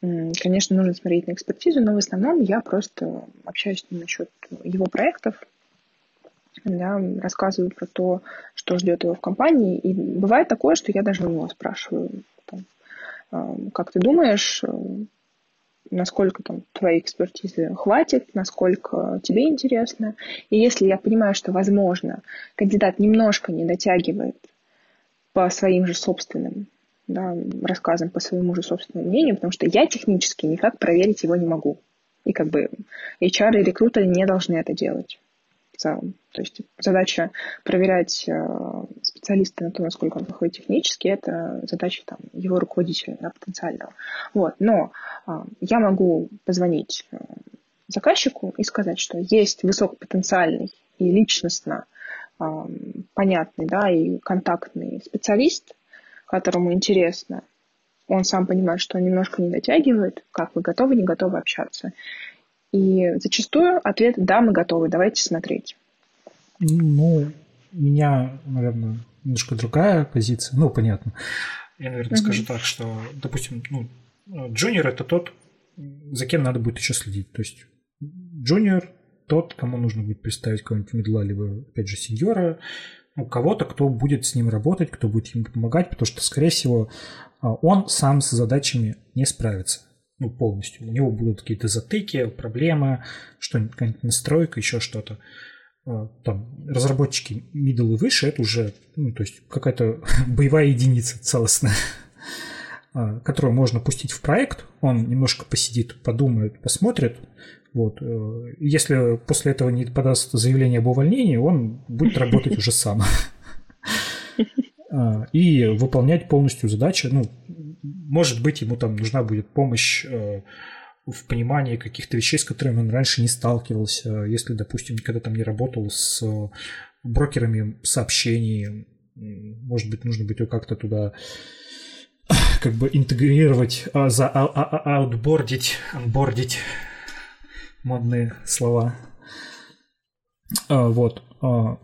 Конечно, нужно смотреть на экспертизу, но в основном я просто общаюсь с ним насчет его проектов, да, рассказываю про то, что ждет его в компании. И бывает такое, что я даже у него спрашиваю, там, как ты думаешь, э, насколько там твоей экспертизы хватит, насколько тебе интересно. И если я понимаю, что, возможно, кандидат немножко не дотягивает по своим же собственным да, рассказом по своему же собственному мнению, потому что я технически никак проверить его не могу. И как бы HR и рекрутеры не должны это делать в целом. То есть задача проверять э, специалиста на то, насколько он подходит технически, это задача там, его руководителя да, потенциального. Вот. Но э, я могу позвонить э, заказчику и сказать, что есть высокопотенциальный и личностно понятный да, и контактный специалист, которому интересно, он сам понимает, что он немножко не дотягивает, как вы готовы, не готовы общаться. И зачастую ответ «да, мы готовы, давайте смотреть». Ну, у меня, наверное, немножко другая позиция. Ну, понятно. Я, наверное, mm-hmm. скажу так, что, допустим, ну, джуниор – это тот, за кем надо будет еще следить. То есть джуниор – тот, кому нужно будет представить кого-нибудь медла, либо, опять же, сеньора, ну, кого-то, кто будет с ним работать, кто будет ему помогать, потому что, скорее всего, а, он сам с задачами не справится ну, полностью. У него будут какие-то затыки, проблемы, что-нибудь, какая-нибудь настройка, еще что-то. А, там, разработчики middle и выше, это уже, ну, то есть какая-то боевая единица целостная, а, которую можно пустить в проект, он немножко посидит, подумает, посмотрит, вот. Э, если после этого не подаст заявление об увольнении, он будет работать уже сам. А, и выполнять полностью задачи. Ну, может быть, ему там нужна будет помощь э, в понимании каких-то вещей, с которыми он раньше не сталкивался. Если, допустим, никогда там не работал с брокерами сообщений, может быть, нужно будет его как-то туда как бы интегрировать, а, за а, аутбордить, анбордить модные слова. А, вот. А,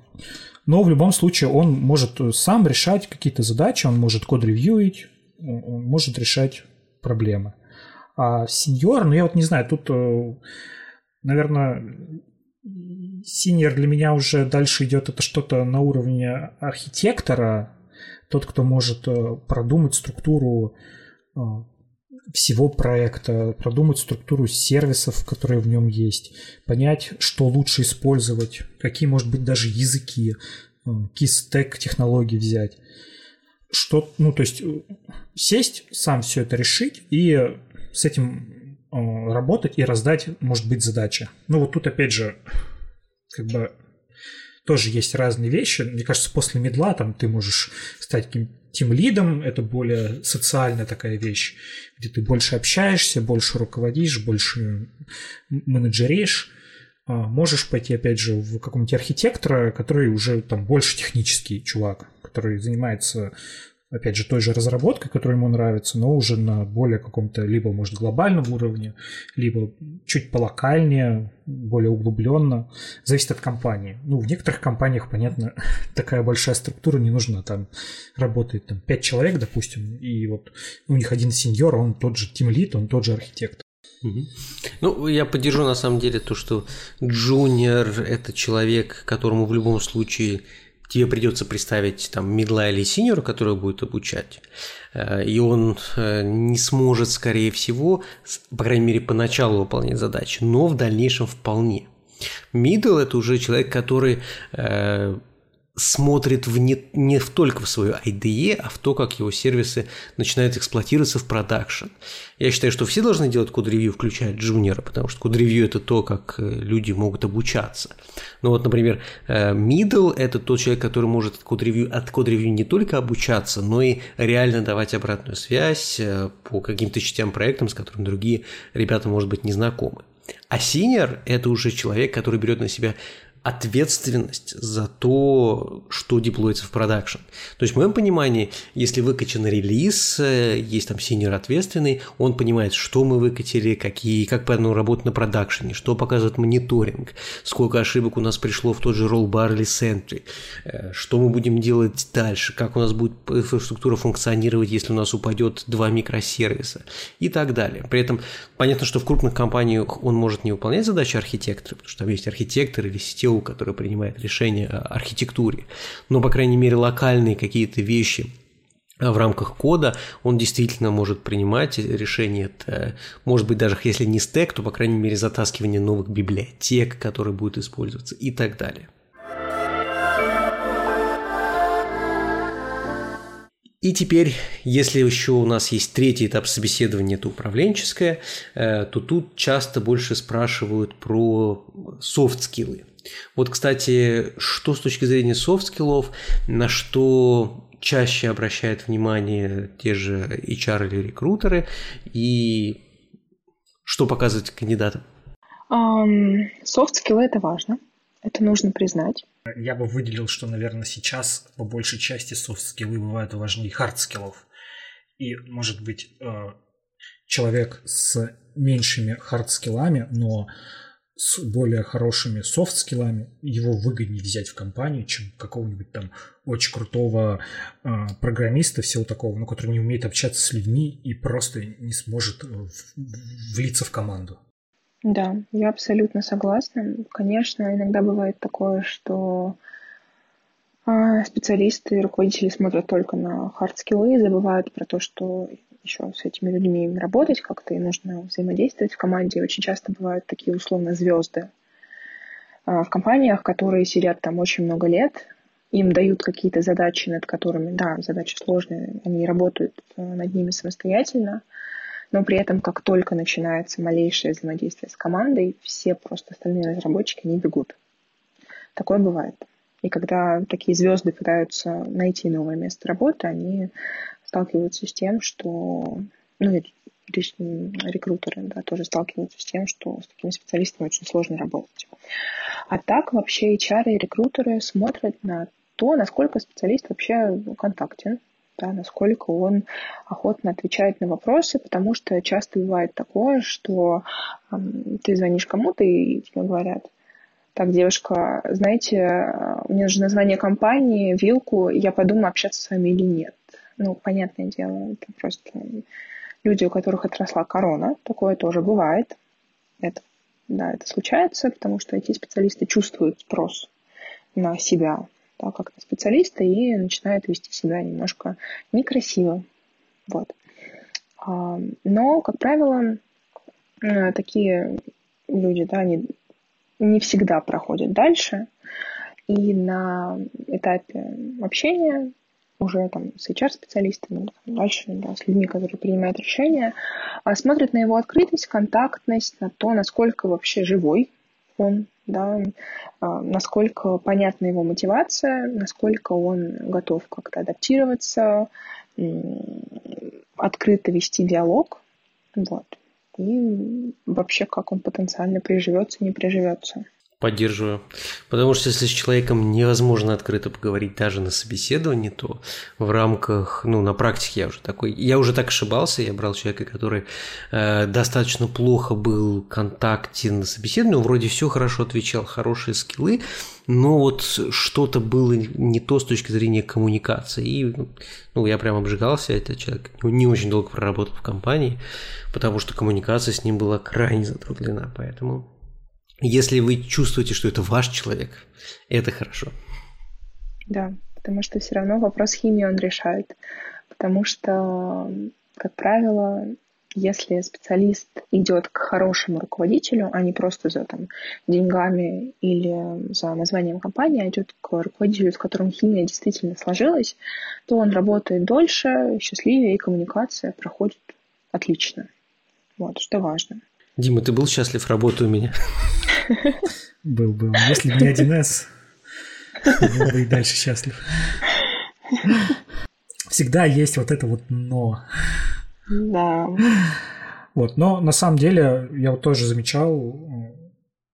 но в любом случае он может сам решать какие-то задачи, он может код-ревьюить, он может решать проблемы. А сеньор, ну я вот не знаю, тут, э, наверное, синьор для меня уже дальше идет это что-то на уровне архитектора, тот, кто может э, продумать структуру э, всего проекта, продумать структуру сервисов, которые в нем есть, понять, что лучше использовать, какие, может быть, даже языки, какие стек технологий взять. Что, ну, то есть сесть, сам все это решить и с этим э, работать и раздать, может быть, задачи. Ну, вот тут, опять же, как бы тоже есть разные вещи. Мне кажется, после медла там ты можешь стать каким тем лидом, это более социальная такая вещь, где ты больше общаешься, больше руководишь, больше менеджеришь. А, можешь пойти, опять же, в какого-нибудь архитектора, который уже там больше технический чувак, который занимается опять же, той же разработкой, которая ему нравится, но уже на более каком-то либо, может, глобальном уровне, либо чуть полокальнее, более углубленно. Зависит от компании. Ну, в некоторых компаниях, понятно, такая большая структура не нужна. Там работает там, 5 человек, допустим, и вот у них один сеньор, он тот же тимлит, он тот же архитектор. Ну, я поддержу на самом деле то, что джуниор – это человек, которому в любом случае тебе придется представить там мидла или синьора, который будет обучать, э, и он э, не сможет, скорее всего, по крайней мере, поначалу выполнять задачи, но в дальнейшем вполне. Middle – это уже человек, который э, смотрит в не, не в только в свою IDE, а в то, как его сервисы начинают эксплуатироваться в продакшн. Я считаю, что все должны делать код-ревью, включая джуниора, потому что код-ревью – это то, как э, люди могут обучаться. Но вот, например, э, middle – это тот человек, который может от код-ревью, от код-ревью не только обучаться, но и реально давать обратную связь э, по каким-то частям проектам, с которыми другие ребята, может быть, не знакомы. А senior – это уже человек, который берет на себя ответственность за то, что деплоится в продакшн. То есть в моем понимании, если выкачан релиз, э, есть там senior ответственный, он понимает, что мы выкатили, какие, как по работать на продакшене, что показывает мониторинг, сколько ошибок у нас пришло в тот же rollbar или sentry, э, что мы будем делать дальше, как у нас будет инфраструктура функционировать, если у нас упадет два микросервиса и так далее. При этом понятно, что в крупных компаниях он может не выполнять задачи архитектора, потому что там есть архитектор или сетевой ЦРУ, который принимает решения о архитектуре, но, по крайней мере, локальные какие-то вещи в рамках кода он действительно может принимать решения. Это, может быть, даже если не стек, то, по крайней мере, затаскивание новых библиотек, которые будут использоваться и так далее. И теперь, если еще у нас есть третий этап собеседования, это управленческое, э, то тут часто больше спрашивают про софт-скиллы. Вот, кстати, что с точки зрения софт-скиллов, на что чаще обращают внимание те же HR или рекрутеры, и что показывать кандидатам? Софт-скиллы um, – это важно, это нужно признать. Я бы выделил, что, наверное, сейчас по большей части софт-скиллы бывают важнее хард-скиллов. И, может быть, э, человек с меньшими хард-скиллами, но с более хорошими софт-скиллами, его выгоднее взять в компанию, чем какого-нибудь там очень крутого э, программиста, всего такого, ну, который не умеет общаться с людьми и просто не сможет э, влиться в команду. Да, я абсолютно согласна. Конечно, иногда бывает такое, что э, специалисты и руководители смотрят только на хард-скиллы и забывают про то, что еще с этими людьми работать как-то, и нужно взаимодействовать в команде. Очень часто бывают такие условно звезды а, в компаниях, которые сидят там очень много лет, им дают какие-то задачи, над которыми, да, задачи сложные, они работают э, над ними самостоятельно, но при этом, как только начинается малейшее взаимодействие с командой, все просто остальные разработчики не бегут. Такое бывает. И когда такие звезды пытаются найти новое место работы, они сталкиваются с тем, что ну, рекрутеры да, тоже сталкиваются с тем, что с такими специалистами очень сложно работать. А так вообще HR и рекрутеры смотрят на то, насколько специалист вообще контактен, да, насколько он охотно отвечает на вопросы, потому что часто бывает такое, что э, ты звонишь кому-то и тебе говорят, так, девушка, знаете, мне нужно название компании, вилку, я подумаю, общаться с вами или нет. Ну, понятное дело, это просто люди, у которых отросла корона, такое тоже бывает. Это, да, это случается, потому что эти специалисты чувствуют спрос на себя, да, как на специалиста, и начинают вести себя немножко некрасиво. Вот. А, но, как правило, э, такие люди, да, они не всегда проходят дальше, и на этапе общения уже там с HR-специалистами, дальше да, с людьми, которые принимают решения, а смотрят на его открытость, контактность, на то, насколько вообще живой он, да, а, насколько понятна его мотивация, насколько он готов как-то адаптироваться, открыто вести диалог, вот, и вообще, как он потенциально приживется, не приживется. Поддерживаю. Потому что если с человеком невозможно открыто поговорить даже на собеседовании, то в рамках, ну, на практике я уже такой, я уже так ошибался, я брал человека, который э, достаточно плохо был в контакте на собеседовании, он вроде все хорошо отвечал, хорошие скиллы, но вот что-то было не то с точки зрения коммуникации. И, ну, я прям обжигался, этот человек не очень долго проработал в компании, потому что коммуникация с ним была крайне затруднена, поэтому если вы чувствуете, что это ваш человек, это хорошо. Да, потому что все равно вопрос химии он решает. Потому что, как правило, если специалист идет к хорошему руководителю, а не просто за там, деньгами или за названием компании, а идет к руководителю, с которым химия действительно сложилась, то он работает дольше, счастливее, и коммуникация проходит отлично. Вот, что важно. Дима, ты был счастлив работой у меня? Был, был. Если бы не 1С, был бы и дальше счастлив. Всегда есть вот это вот «но». Да. Вот, но на самом деле я вот тоже замечал,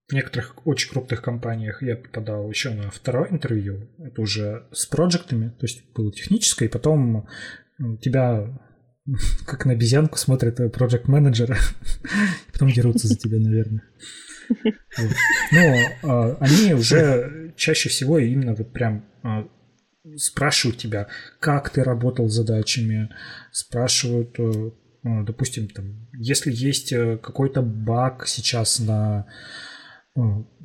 в некоторых очень крупных компаниях я попадал еще на второе интервью, это уже с проектами, то есть было техническое, и потом тебя как на обезьянку смотрят проект менеджера потом дерутся за тебя, наверное. Вот. Но а, они уже чаще всего именно вот прям а, спрашивают тебя, как ты работал с задачами, спрашивают, а, допустим, там, если есть э, какой-то баг сейчас на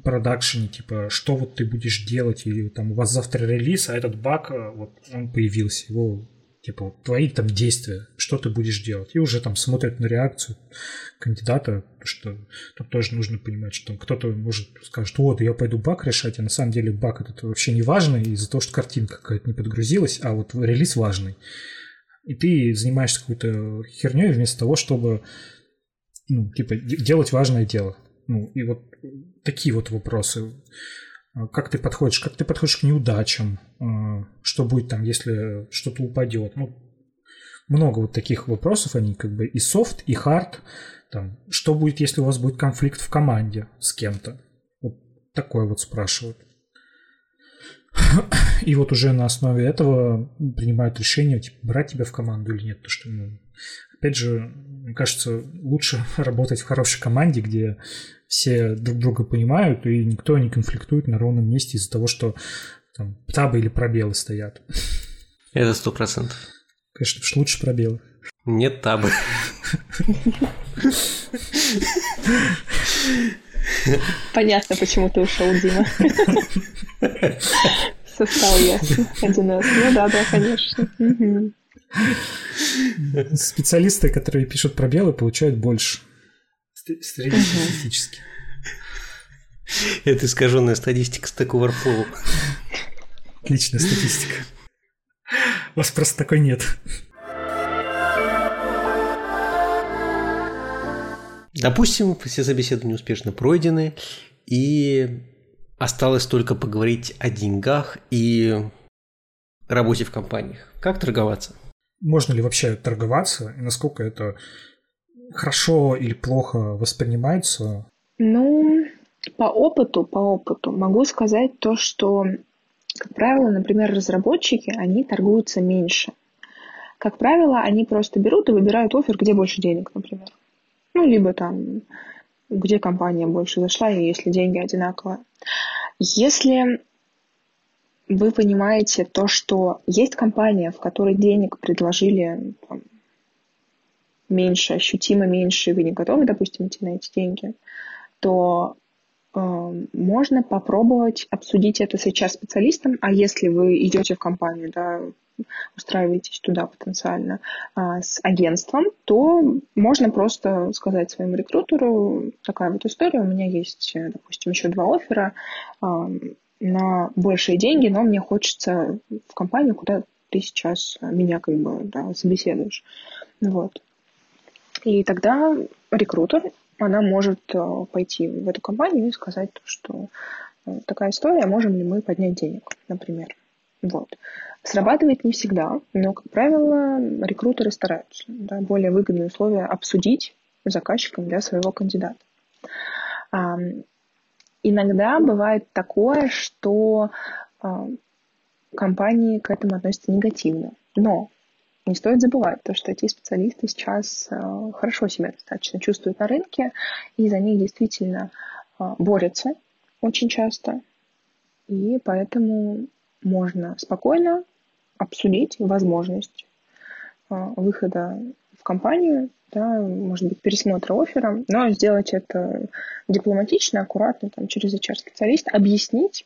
продакшене, типа, что вот ты будешь делать, или там у вас завтра релиз, а этот баг, э, вот он появился, его типа твои там действия, что ты будешь делать. И уже там смотрят на реакцию кандидата, что тут тоже нужно понимать, что кто-то может скажет, вот, я пойду баг решать, а на самом деле баг это вообще не важно из-за того, что картинка какая-то не подгрузилась, а вот релиз важный. И ты занимаешься какой-то херней вместо того, чтобы ну, типа, делать важное дело. Ну, и вот такие вот вопросы. Как ты подходишь, как ты подходишь к неудачам, а, что будет там, если что-то упадет. Ну, много вот таких вопросов, они как бы и софт, и хард. Там, что будет, если у вас будет конфликт в команде с кем-то? Вот такое вот спрашивают. И вот уже на основе этого принимают решение, типа, брать тебя в команду или нет. То, что, ну, опять же, мне кажется, лучше работать в хорошей команде, где все друг друга понимают, и никто не конфликтует на ровном месте из-за того, что там табы или пробелы стоят. Это сто процентов. Конечно, что лучше пробелы. Нет табы. Понятно, почему ты ушел, Дима. Все стало ясно. Один раз. Ну да, да, конечно. Специалисты, которые пишут пробелы, получают больше. Среднестатистически. Это искаженная статистика Stack Overflow. Отличная статистика. У вас просто такой нет. Допустим, все собеседования успешно пройдены, и осталось только поговорить о деньгах и работе в компаниях. Как торговаться? Можно ли вообще торговаться, и насколько это хорошо или плохо воспринимается? Ну, по опыту, по опыту могу сказать то, что, как правило, например, разработчики, они торгуются меньше. Как правило, они просто берут и выбирают офер, где больше денег, например. Ну, либо там, где компания больше зашла, и если деньги одинаковые. Если вы понимаете то, что есть компания, в которой денег предложили там, меньше, ощутимо меньше, и вы не готовы, допустим, идти на эти деньги, то э, можно попробовать обсудить это сейчас специалистом, а если вы идете в компанию, да, устраиваетесь туда потенциально а, с агентством, то можно просто сказать своему рекрутеру, такая вот история, у меня есть, допустим, еще два оффера а, на большие деньги, но мне хочется в компанию, куда ты сейчас меня как бы да, собеседуешь. Вот. И тогда рекрутер она может э, пойти в эту компанию и сказать, что э, такая история, можем ли мы поднять денег, например. Вот. Срабатывает не всегда, но, как правило, рекрутеры стараются да, более выгодные условия обсудить заказчиком для своего кандидата. Иногда бывает такое, что а, компании к этому относятся негативно. Но не стоит забывать то, что эти специалисты сейчас а, хорошо себя достаточно чувствуют на рынке, и за них действительно а, борются очень часто. И поэтому можно спокойно обсудить возможность выхода компанию, да, может быть, пересмотра оффера, но сделать это дипломатично, аккуратно, там, через HR-специалиста, объяснить,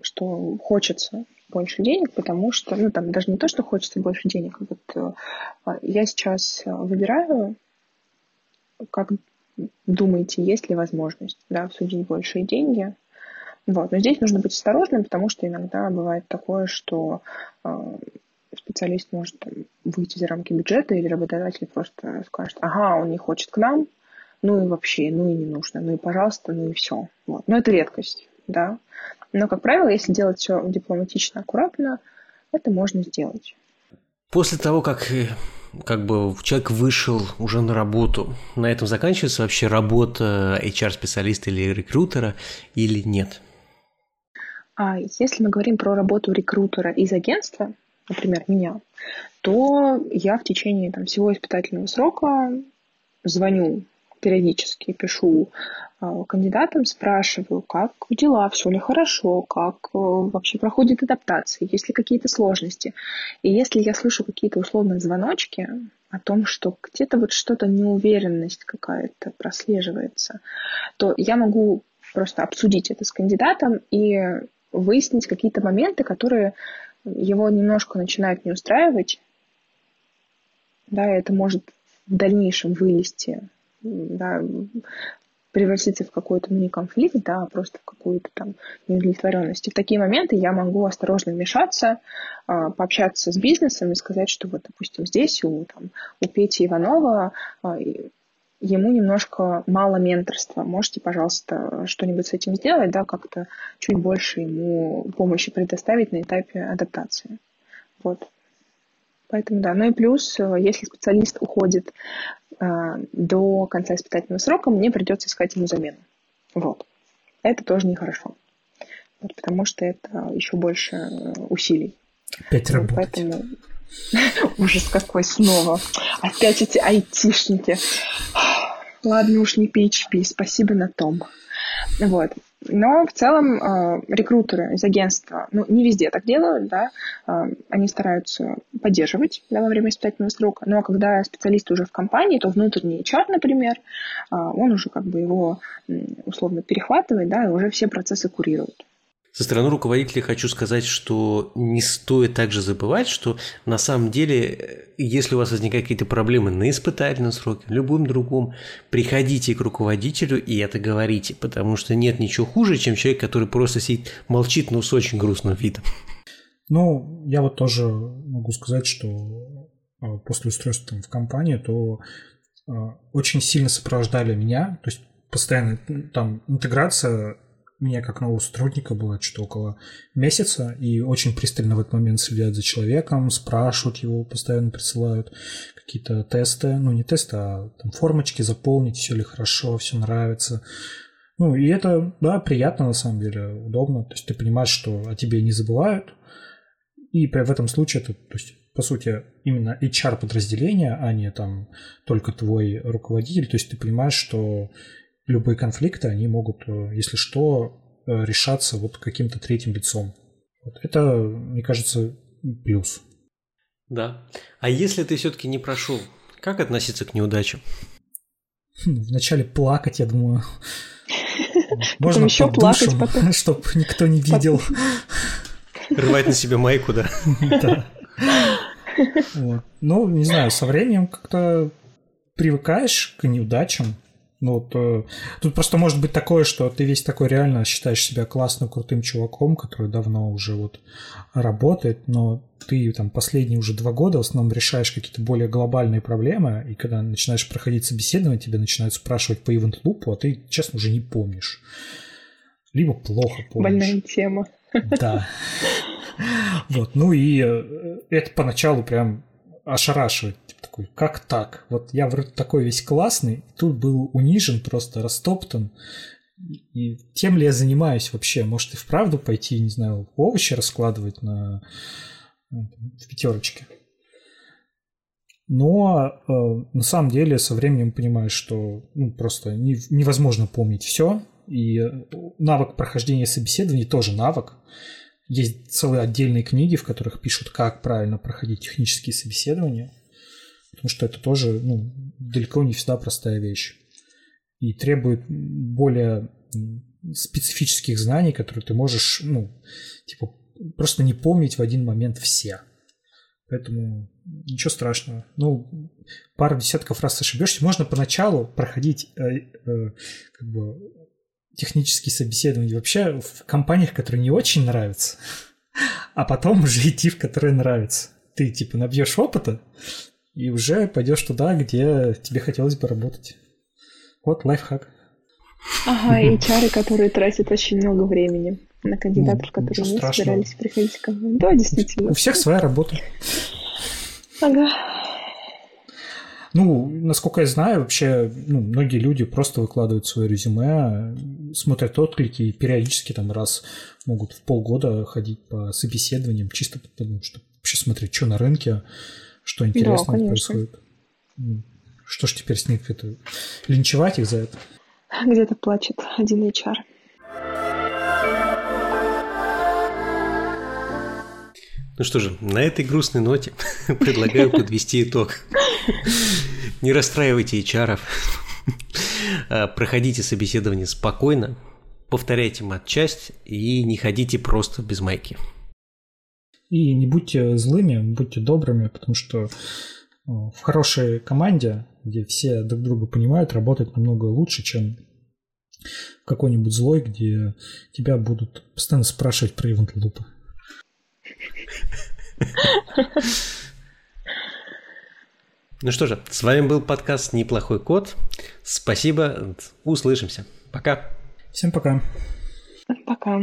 что хочется больше денег, потому что, ну, там, даже не то, что хочется больше денег, а вот э, я сейчас выбираю, как думаете, есть ли возможность, да, обсудить большие деньги, вот. Но здесь нужно быть осторожным, потому что иногда бывает такое, что э, специалист может там, выйти за рамки бюджета, или работодатель просто скажет, ага, он не хочет к нам, ну и вообще, ну и не нужно, ну и пожалуйста, ну и все. Вот. Но это редкость, да. Но, как правило, если делать все дипломатично, аккуратно, это можно сделать. После того, как э, как бы человек вышел уже на работу, на этом заканчивается вообще работа HR-специалиста или рекрутера или нет? А если мы говорим про работу рекрутера из агентства, например, меня, то я в течение там, всего испытательного срока звоню периодически, пишу э, кандидатам, спрашиваю, как дела, все ли хорошо, как э, вообще проходит адаптация, есть ли какие-то сложности. И если я слышу какие-то условные звоночки о том, что где-то вот что-то неуверенность какая-то прослеживается, то я могу просто обсудить это с кандидатом и выяснить какие-то моменты, которые его немножко начинают не устраивать. Да, это может в дальнейшем вылезти, да, превратиться в какой-то не конфликт, да, а просто в какую-то там неудовлетворенность. И в такие моменты я могу осторожно вмешаться, а, пообщаться с бизнесом и сказать, что вот, допустим, здесь у, там, у Пети Иванова а, ему немножко мало менторства. Можете, пожалуйста, что-нибудь с этим сделать, да, как-то чуть больше ему помощи предоставить на этапе адаптации. Вот. Поэтому да. Ну и плюс, если специалист уходит э, до конца испытательного срока, мне придется искать ему замену. Вот. Это тоже нехорошо. Вот, потому что это еще больше усилий. Опять вот, работать. Поэтому Ужас какой снова. Опять эти айтишники. Ладно уж не PHP, спасибо на том. Вот. Но в целом э, рекрутеры из агентства, ну, не везде так делают, да, э, они стараются поддерживать да, во время испытательного срока, но когда специалист уже в компании, то внутренний HR, например, э, он уже как бы его условно перехватывает, да, и уже все процессы курирует. Со стороны руководителя хочу сказать, что не стоит также забывать, что на самом деле, если у вас возникают какие-то проблемы на испытательном сроке, в любом другом, приходите к руководителю и это говорите, потому что нет ничего хуже, чем человек, который просто сидит, молчит, но с очень грустным видом. Ну, я вот тоже могу сказать, что а, после устройства в компанию, то а, очень сильно сопровождали меня, то есть постоянно там интеграция меня как нового сотрудника было что-то около месяца, и очень пристально в этот момент следят за человеком, спрашивают его, постоянно присылают какие-то тесты, ну не тесты, а там формочки заполнить, все ли хорошо, все нравится. Ну и это, да, приятно на самом деле, удобно, то есть ты понимаешь, что о тебе не забывают, и в этом случае это, то есть по сути, именно HR-подразделение, а не там только твой руководитель. То есть ты понимаешь, что любые конфликты, они могут, э, если что, э, решаться вот каким-то третьим лицом. Вот это, мне кажется, плюс. Да. А если ты все-таки не прошел, как относиться к неудачам? Хм, вначале плакать, я думаю. Можно еще плакать, чтобы никто не видел. Рвать на себе майку, да? Да. Вот. Ну, не знаю, со временем как-то привыкаешь к неудачам, Ну, вот, э, тут просто может быть такое, что ты весь такой реально считаешь себя классным, крутым чуваком, который давно уже вот работает, но ты там последние уже два года в основном решаешь какие-то более глобальные проблемы, и когда начинаешь проходить собеседование, тебя начинают спрашивать по ивент лупу, а ты, честно, уже не помнишь. Либо плохо помнишь. Больная тема. Да. Вот, ну и э, это поначалу прям ошарашивает. Такой, как так? Вот я вроде такой весь классный, тут был унижен, просто растоптан. И тем ли я занимаюсь вообще? Может, и вправду пойти, не знаю, овощи раскладывать на ну, в пятерочке? Но э, на самом деле со временем понимаешь, что ну, просто не, невозможно помнить все. И навык прохождения собеседований тоже навык. Есть целые отдельные книги, в которых пишут, как правильно проходить технические собеседования, потому что это тоже ну, далеко не всегда простая вещь. И требует более специфических знаний, которые ты можешь, ну, типа, просто не помнить в один момент все. Поэтому ничего страшного. Ну, пару десятков раз ошибешься. Можно поначалу проходить э, э, как бы технические собеседования вообще в компаниях, которые не очень нравятся, а потом уже идти в которые нравятся. Ты типа набьешь опыта и уже пойдешь туда, где тебе хотелось бы работать. Вот лайфхак. Ага, и чары, которые тратят очень много времени на кандидатов, ну, которые не собирались приходить ко мне. Да, действительно. У всех своя работа. Ага. Ну, насколько я знаю, вообще ну, многие люди просто выкладывают свое резюме, смотрят отклики и периодически там раз могут в полгода ходить по собеседованиям, чисто потому, чтобы вообще смотреть, что на рынке, что интересного да, происходит. Что ж теперь с них это? Линчевать их за это? Где-то плачет один HR. Ну что же, на этой грустной ноте предлагаю подвести итог. Не расстраивайте HR. А, проходите собеседование спокойно, повторяйте матчасть и не ходите просто без майки. И не будьте злыми, будьте добрыми, потому что в хорошей команде, где все друг друга понимают, работать намного лучше, чем в какой-нибудь злой, где тебя будут постоянно спрашивать про ивент лупы. Ну что же, с вами был подкаст «Неплохой код». Спасибо, услышимся. Пока. Всем пока. Пока.